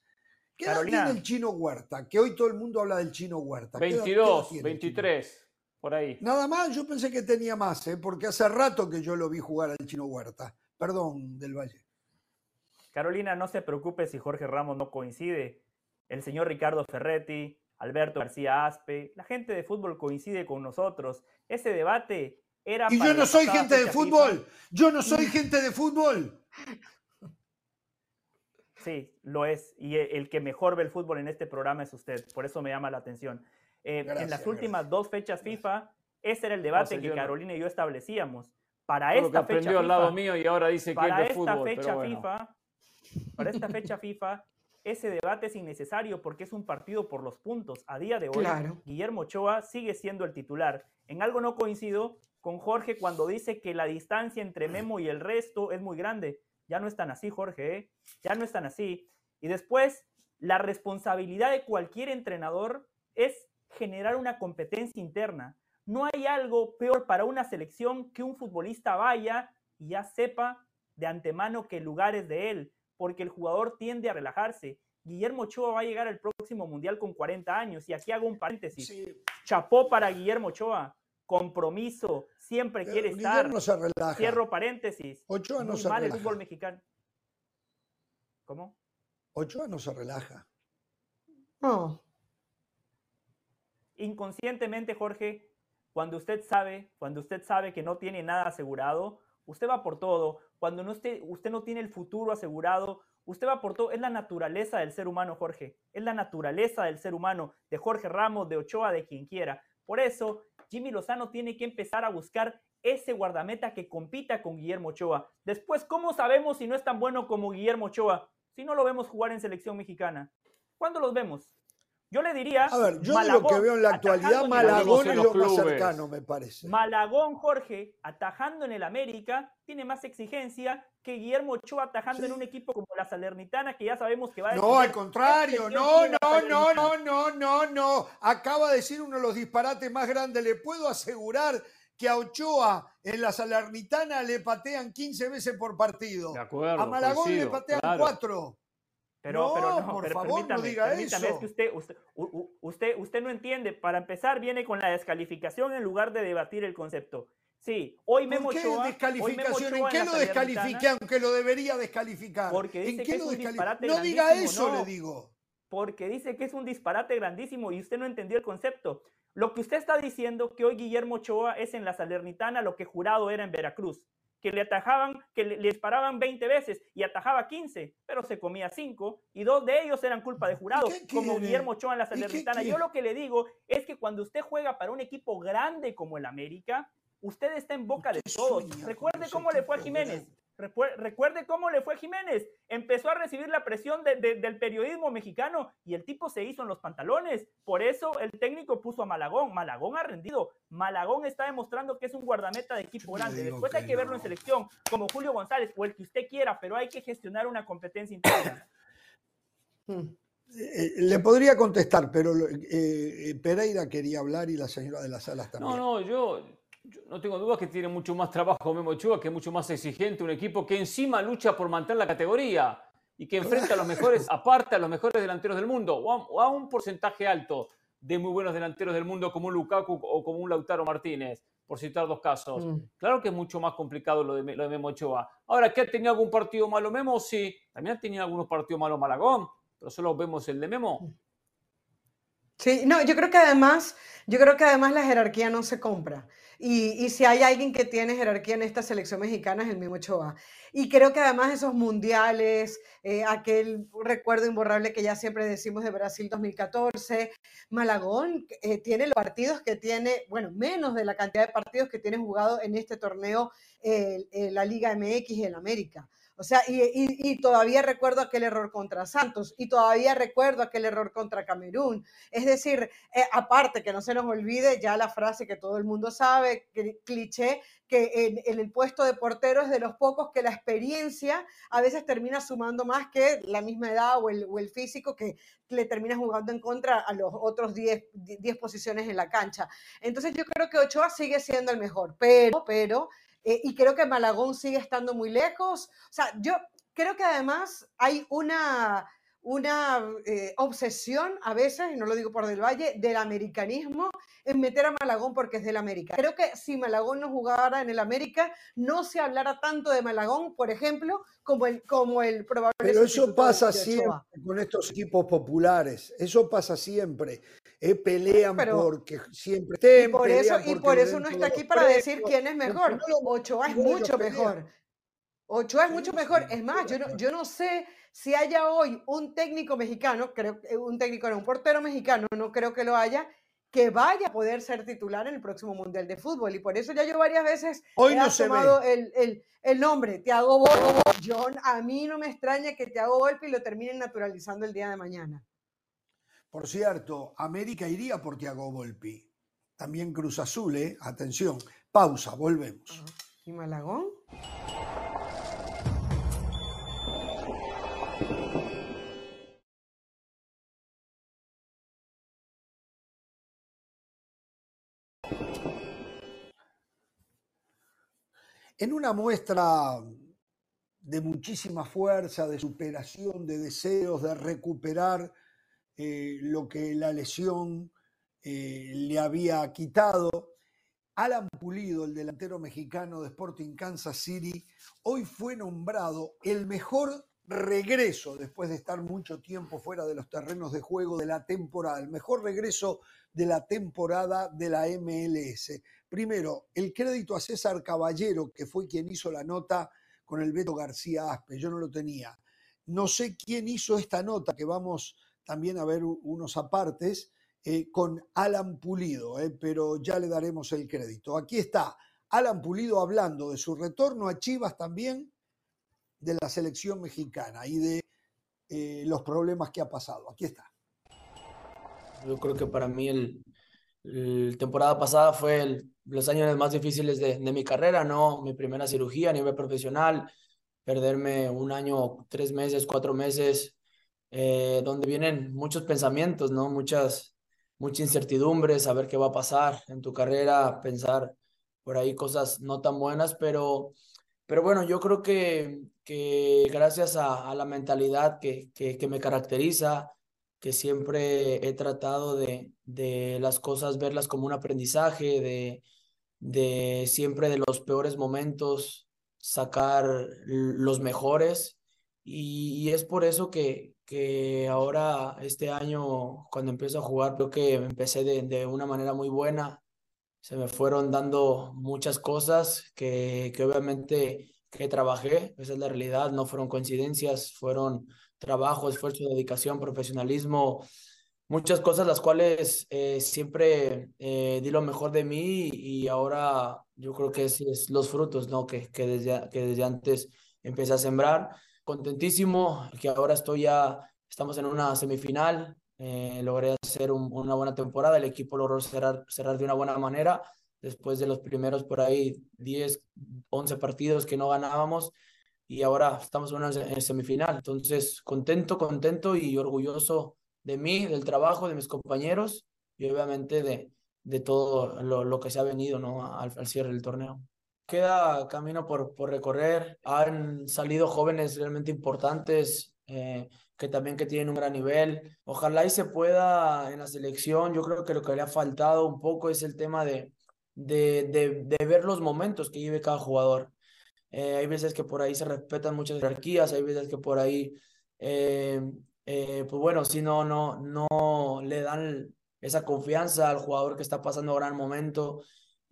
¿Qué edad Carolina. tiene el chino Huerta? Que hoy todo el mundo habla del chino Huerta. ¿Qué edad- qué edad 22, tiene el chino? 23, por ahí. Nada más, yo pensé que tenía más, ¿eh? porque hace rato que yo lo vi jugar al chino Huerta. Perdón, del Valle. Carolina, no se preocupe si Jorge Ramos no coincide. El señor Ricardo Ferretti, Alberto García Aspe, la gente de fútbol coincide con nosotros. Ese debate era Y para yo no soy gente de fútbol. FIFA. Yo no soy gente de fútbol. Sí, lo es. Y el que mejor ve el fútbol en este programa es usted. Por eso me llama la atención. Eh, en las últimas gracias. dos fechas FIFA, ese era el debate No, que. Carolina y yo establecíamos. Para que esta fecha al lado FIFA, mío y ahora dice que es para de esta fútbol. fecha pero bueno. FIFA, para esta fecha FIFA, ese debate es innecesario porque es un partido por los puntos. A día de hoy, Claro. Guillermo Ochoa sigue siendo el titular. En algo no coincido con Jorge cuando dice que la distancia entre Memo y el resto es muy grande. Ya no es tan así, Jorge, ¿eh? ya no es tan así. Y después, la responsabilidad de cualquier entrenador es generar una competencia interna. No hay algo peor para una selección que un futbolista vaya y ya sepa de antemano que el lugar es de él, porque el jugador tiende a relajarse. Guillermo Ochoa va a llegar al próximo Mundial con 40 años. Y aquí hago un paréntesis. Sí, Chapó para Guillermo Ochoa. Compromiso. Siempre quiere estar. Se relaja. Cierro paréntesis. Ochoa no Muy se mal el relaja. fútbol mexicano. ¿Cómo? Ochoa no se relaja. No. Inconscientemente, Jorge, cuando usted sabe, cuando usted sabe que no tiene nada asegurado, usted va por todo. Cuando no esté, usted no tiene el futuro asegurado, usted va por todo. Es la naturaleza del ser humano, Jorge. Es la naturaleza del ser humano, de Jorge Ramos, de Ochoa, de quien quiera. Por eso, Jimmy Lozano tiene que empezar a buscar ese guardameta que compita con Guillermo Ochoa. Después, ¿cómo sabemos si no es tan bueno como Guillermo Ochoa? Si no lo vemos jugar en selección mexicana. ¿Cuándo los vemos? Yo le diría. A ver, yo de lo que veo en la actualidad, Malagón es lo más cercano, me parece. Malagón, Jorge, atajando en el América, tiene más exigencia que Guillermo Ochoa atajando en un equipo como la Salernitana, que ya sabemos que va a. No, al contrario, no, no, no, no, no, no, no. Acaba de decir uno de los disparates más grandes. Le puedo asegurar que a Ochoa en la Salernitana le patean 15 veces por partido. De acuerdo, a Malagón le patean 4. Pero, no, pero no, por pero favor, permítame, no diga permítame, eso. es que usted, usted, usted, usted no entiende. Para empezar, viene con la descalificación en lugar de debatir el concepto. Sí, hoy Memo ¿Por qué Ochoa, descalificación? hoy ¿En Memo qué lo descalifique aunque lo debería descalificar? Porque ¿En qué que es lo un disparate No diga eso, no. le digo. Porque dice que es un disparate grandísimo y usted no entendió el concepto. Lo que usted está diciendo que hoy Guillermo Ochoa es en la Salernitana lo que jurado era en Veracruz, que le atajaban, que le, le disparaban 20 veces y atajaba 15, pero se comía 5 y dos de ellos eran culpa de jurado, qué como? Guillermo Ochoa en la ¿Y qué Salernitana. Yo lo que le digo es que cuando usted juega para un equipo grande como el América, usted está en boca de todos. Recuerde cómo le fue a Jiménez. Recuerde cómo le fue Jiménez. Empezó a recibir la presión de- de- del periodismo mexicano y el tipo se hizo en los pantalones. Por eso el técnico puso a Malagón. Malagón ha rendido. Malagón está demostrando que es un guardameta de equipo grande. Después que hay que verlo en selección, como Julio González o el que usted quiera, pero hay que gestionar una competencia interna. Mm. Eh, le podría contestar, pero eh, eh, Pereira quería hablar y la señora de las Salas también. No, no, yo, yo no tengo dudas que tiene mucho más trabajo Memo Ochoa, que es mucho más exigente, un equipo que encima lucha por mantener la categoría y que enfrenta a los mejores, aparte a los mejores delanteros del mundo, o a, o a un porcentaje alto de muy buenos delanteros del mundo como un Lukaku o como un Lautaro Martínez, por citar dos casos. Mm. Claro que es mucho más complicado lo de, lo de Memo Ochoa. Ahora, ¿que ha tenido algún partido malo Memo? Sí. También ha tenido algunos partidos malos Malagón, pero solo vemos el de Memo. Sí, no, yo creo que además, yo creo que además la jerarquía no se compra. Y, si hay alguien que tiene jerarquía en esta selección mexicana es el mismo Ochoa. Y creo que además esos mundiales, eh, aquel recuerdo imborrable que ya siempre decimos de Brasil 2014, Malagón eh, tiene los partidos que tiene, bueno, menos de la cantidad de partidos que tiene jugado en este torneo la Liga MX y América. O sea, y, todavía recuerdo aquel error contra Santos y todavía recuerdo aquel error contra Camerún. Es decir, eh, aparte que no se nos olvide ya la frase que todo el mundo sabe, cli- cliché, que en, el puesto de portero es de los pocos que la experiencia a veces termina sumando más que la misma edad o el, o el físico que le termina jugando en contra a los otros 10 10 posiciones en la cancha. Entonces yo creo que Ochoa sigue siendo el mejor, pero, pero, eh, y creo que Malagón sigue estando muy lejos. O sea, yo creo que además hay una, una eh, obsesión a veces, y no lo digo por Del Valle, del americanismo en meter a Malagón porque es del América. Creo que si Malagón no jugara en el América, no se hablara tanto de Malagón, por ejemplo, como el, como el probable Pero eso pasa siempre con estos equipos populares. Eso pasa siempre. Eh, pelean Pero- porque siempre Y estén, por eso, y por eso den no todos está aquí para decir quién es mejor. Ochoa es mucho mejor. Ochoa es mucho mejor. Es más, yo no, yo no sé si haya hoy un técnico mexicano, creo que un técnico, no, un portero mexicano, no creo que lo haya, que vaya a poder ser titular en el próximo Mundial de Fútbol. Y por eso ya yo varias veces Hoy he no asomado el, el, el nombre, Tiago Volpi. Yo, a mí no me extraña que Tiago Volpi lo terminen naturalizando el día de mañana. Por cierto, América iría por Tiago Volpi. También Cruz Azul, ¿eh? Atención. Pausa, volvemos. ¿Y Malagón? En una muestra de muchísima fuerza, de superación, de deseos, de recuperar eh, lo que la lesión eh, le había quitado, Alan Pulido, el delantero mexicano de Sporting Kansas City, hoy fue nombrado el mejor regreso después de estar mucho tiempo fuera de los terrenos de juego de la temporada, el mejor regreso de la temporada de la MLS. Primero, el crédito a César Caballero, que fue quien hizo la nota con el Beto García Aspe, yo no lo tenía. No sé quién hizo esta nota, que vamos también a ver unos apartes, eh, con Alan Pulido, eh, pero ya le daremos el crédito. Aquí está Alan Pulido hablando de su retorno a Chivas también, de la selección mexicana y de eh, los problemas que ha pasado. Aquí está. Yo creo que para mí el, temporada pasada fue los años más difíciles de, de mi carrera, ¿no? Mi primera cirugía a nivel profesional, perderme un año, tres meses, cuatro meses, eh, donde vienen muchos pensamientos, ¿no? Muchas, mucha incertidumbre, saber qué va a pasar en tu carrera, pensar por ahí cosas no tan buenas, pero, pero bueno, yo creo que, que gracias a, la mentalidad que, que, me caracteriza, que siempre he tratado de, de las cosas verlas como un aprendizaje, de, de siempre de los peores momentos sacar los mejores. Y es por eso que, que ahora, este año, cuando empiezo a jugar, creo que empecé de, de una manera muy buena. Se me fueron dando muchas cosas que, que obviamente que trabajé, esa es la realidad, no fueron coincidencias, fueron trabajo, esfuerzo, dedicación, profesionalismo, muchas cosas las cuales eh, siempre eh, di lo mejor de mí y ahora yo creo que es, es los frutos, ¿no? Que, que, desde, que desde antes empecé a sembrar. Contentísimo que ahora estoy ya, estamos en una semifinal, eh, logré hacer un- una buena temporada, el equipo logró cerrar, cerrar de una buena manera después de los primeros por ahí 10, 11 partidos que no ganábamos y ahora estamos en una semifinal. Entonces, contento, contento y orgulloso de mí, del trabajo, de mis compañeros y obviamente de, de todo lo, lo que se ha venido, ¿no? al, al cierre del torneo. Queda camino por, por recorrer. Han salido jóvenes realmente importantes eh, que también que tienen un gran nivel. Ojalá y se pueda en la selección. Yo creo que lo que le ha faltado un poco es el tema de, de, de, de ver los momentos que vive cada jugador. Eh, hay veces que por ahí se respetan muchas jerarquías, hay veces que por ahí, eh, eh, pues bueno, si no, no, no le dan esa confianza al jugador que está pasando gran momento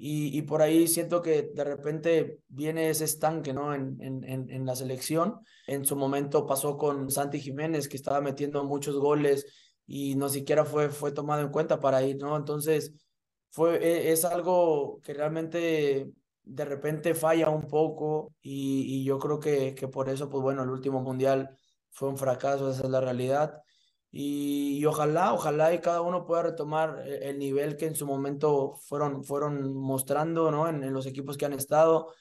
y, por ahí siento que de repente viene ese estanque, ¿no? En, en, en, en la selección. En su momento pasó con Santi Jiménez, que estaba metiendo muchos goles y no siquiera fue, fue tomado en cuenta para ir, ¿no? Entonces, fue, e- es algo que realmente de repente falla un poco y, y yo creo que, que por eso, pues bueno, el último mundial fue un fracaso, esa es la realidad. Y, ojalá, ojalá y cada uno pueda retomar e- el nivel que en su momento fueron, fueron mostrando, ¿no? En, en los equipos que han estado,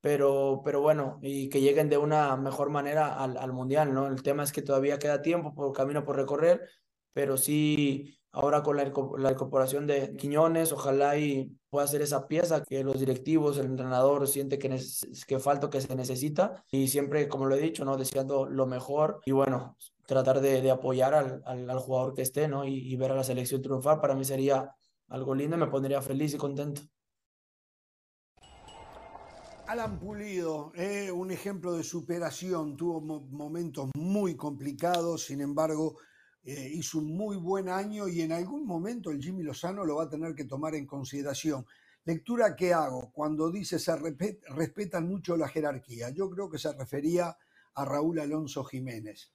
pero, pero bueno, y que lleguen de una mejor manera al, al mundial, ¿no? El tema es que todavía queda tiempo por camino por recorrer, pero sí, ahora con la, la incorporación de Quiñones, ojalá y pueda ser esa pieza que los directivos, el entrenador siente que, que falta, que se necesita, y siempre, como lo he dicho, ¿no? Deseando lo mejor y bueno, tratar de, apoyar al, jugador que esté, ¿no? Y, y ver a la selección triunfar, para mí sería algo lindo me pondría feliz y contento. Alan Pulido, eh, un ejemplo de superación, tuvo mo- momentos muy complicados, sin embargo, eh, hizo un muy buen año y en algún momento el Jimmy Lozano lo va a tener que tomar en consideración. Lectura que hago cuando dice se respetan mucho la jerarquía. Yo creo que se refería a Raúl Alonso Jiménez,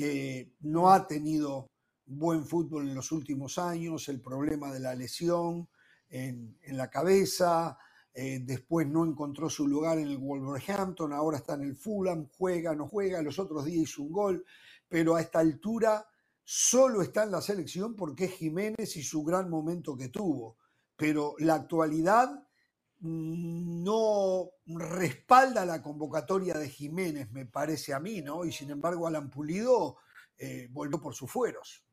que no ha tenido buen fútbol en los últimos años, el problema de la lesión en, la cabeza, eh, después no encontró su lugar en el Wolverhampton, ahora está en el Fulham, juega, no juega, los otros días hizo un gol, pero a esta altura solo está en la selección porque es Jiménez y su gran momento que tuvo. Pero la actualidad no respalda la convocatoria de Jiménez, me parece a mí, ¿no? Y sin embargo, Alan Pulido eh, volvió por sus fueros.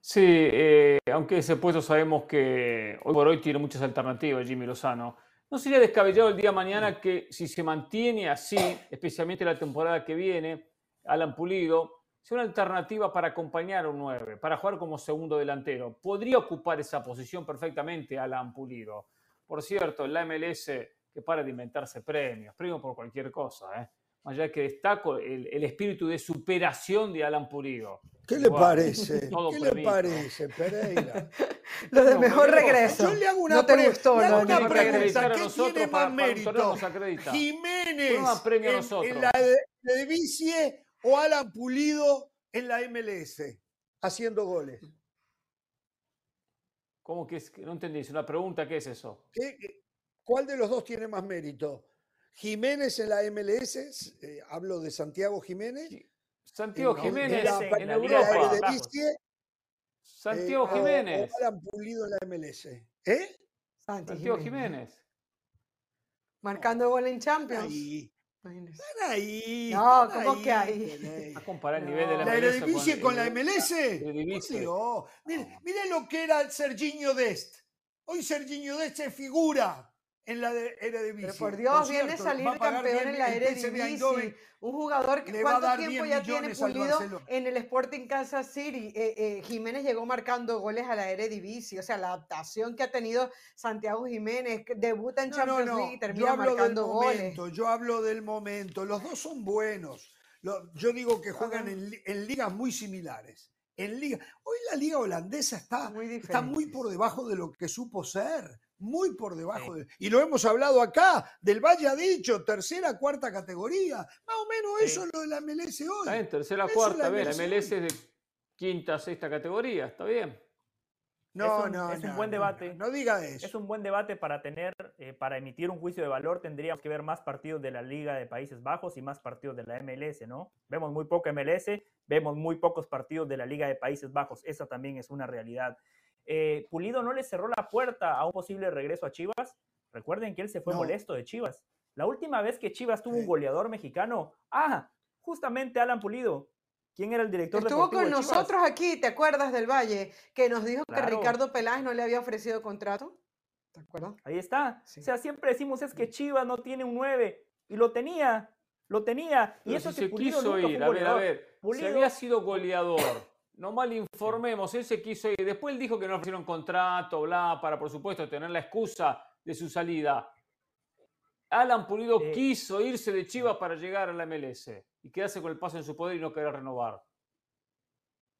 Sí, eh, aunque ese puesto sabemos que hoy por hoy tiene muchas alternativas Jimmy Lozano. ¿No sería descabellado el día de mañana que si se mantiene así, especialmente la temporada que viene, Alan Pulido, sea una alternativa para acompañar a un 9, para jugar como segundo delantero? Podría ocupar esa posición perfectamente Alan Pulido. Por cierto, en la MLS que para de inventarse premios, premios por cualquier cosa, ¿eh? Más allá que destaco el, el espíritu de superación de Alan Pulido. ¿Qué le Wow, parece? todo ¿Qué le parece, Pereira? Lo de No, mejor regreso. Yo le hago una, no te pre- gustó le hago de una pregunta. ¿Qué tiene más para mérito? ¿Jiménez No en, en la de, de Vicie o Alan Pulido en la MLS haciendo goles? ¿Cómo que es? que No entendí. Es una pregunta, ¿qué es eso? ¿Qué- qué- ¿Cuál de los dos tiene más mérito? ¿Jiménez en la MLS? eh, hablo de Santiago Jiménez. Santiago en- Jiménez en la- en la Europa. Santiago eh, o- Jiménez. O, Alan Pulido en la MLS. ¿Eh? Santi Santiago Jiménez. Jiménez. Marcando gol en Champions. Ahí. Imagínese. Están ahí. No, están ¿cómo que ahí? A comparar el nivel de la, ¿La MLS Eredivisie con la el- MLS? Mire, mire lo que era Serginho Dest. Hoy Serginho Dest se figura en la de Eredivisie. Pero por Dios, viene a cierto, salir a campeón en la. Eredivisie. Un jugador que cuánto tiempo 10 ya tiene pulido en el Sporting Kansas City. Eh, eh, Jiménez llegó marcando goles a la Eredivisie. O sea, la adaptación que ha tenido Santiago Jiménez, que debuta en No, Champions no. League y Yo termina hablo del marcando goles. momento, yo hablo del momento. Los dos son buenos. Yo digo que juegan en, li- en ligas muy similares. En liga, hoy la liga holandesa está Muy está muy por debajo de lo que supo ser. Muy por debajo. de- y lo hemos hablado acá. Del Valle ha dicho, tercera, cuarta categoría. Más o menos Sí. eso es lo de la MLS hoy. Está bien, tercera, Eso es cuarta, la MLS es de quinta, sexta categoría, está bien. No, es un, no, es un no, buen no, debate. No, no diga eso. Es un buen debate para tener, eh, para emitir un juicio de valor tendríamos que ver más partidos de la Liga de Países Bajos y más partidos de la MLS, ¿no? Vemos muy poco MLS, vemos muy pocos partidos de la Liga de Países Bajos, esa también es una realidad. Eh, Pulido no le cerró la puerta a un posible regreso a Chivas. Recuerden que él se fue No. molesto de Chivas. La última vez que Chivas tuvo un goleador mexicano, ah, justamente Alan Pulido. ¿Quién era el director Estuvo deportivo con de Chivas? nosotros aquí, ¿te acuerdas del Valle? Que nos dijo que. Ricardo Peláez no le había ofrecido contrato. ¿Te acuerdas? Ahí está. Sí. O sea, siempre decimos es que Chivas no tiene un 9 y lo tenía, lo tenía. y Pero eso si que se Pulido quiso nunca fue ir, a ver, a ver, si había sido goleador, no mal informemos, él se quiso ir. Después él dijo que no ofrecieron contrato, bla, para por supuesto tener la excusa de su salida. Alan Pulido Eh. quiso irse de Chivas para llegar a la MLS y quedarse con el paso en su poder y no querer renovar.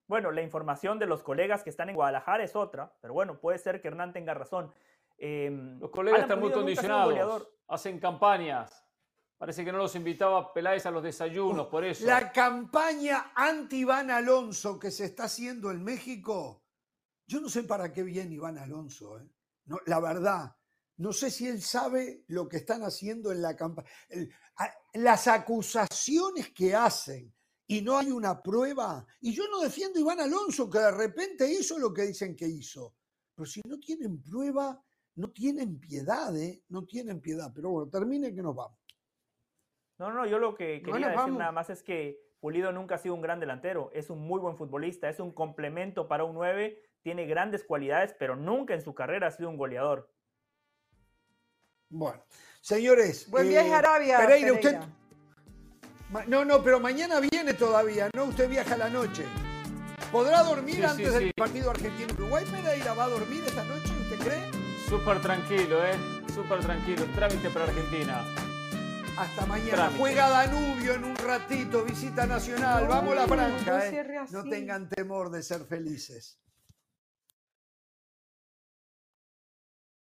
Bueno, la información de los colegas que están en Guadalajara es otra, pero bueno, puede ser que Hernán tenga razón. Em, Los colegas Alan están muy Pulido condicionados, hacen campañas. Parece que no los invitaba Peláez a los desayunos, por eso. La campaña anti-Iván Alonso que se está haciendo en México, yo no sé para qué viene Iván Alonso. ¿eh? La verdad, no sé si él sabe lo que están haciendo en la campaña. Las acusaciones que hacen y no hay una prueba. Y yo no defiendo Iván Alonso que de repente hizo lo que dicen que hizo. Pero si no tienen prueba, no tienen piedad, ¿eh? No tienen piedad. Pero bueno, termine que nos vamos. No, no, yo lo que quería Bueno, decir nada más es que Pulido nunca ha sido un gran delantero, es un muy buen futbolista, es un complemento para un 9, tiene grandes cualidades, pero nunca en su carrera ha sido un goleador. Bueno, señores. Buen viaje eh, a Arabia. Pereira, usted. No, no, pero mañana viene todavía, ¿no? Usted viaja a la noche. ¿Podrá dormir Sí, sí, antes del sí. partido Argentina-Uruguay? ¿Pereira va a dormir esta noche, usted cree? Súper tranquilo, ¿eh? Súper tranquilo. Trámite para Argentina. Hasta mañana. Trámite. Juega Danubio en un ratito, visita nacional. Vamos la No, franja, no ¿eh? No tengan temor de ser felices.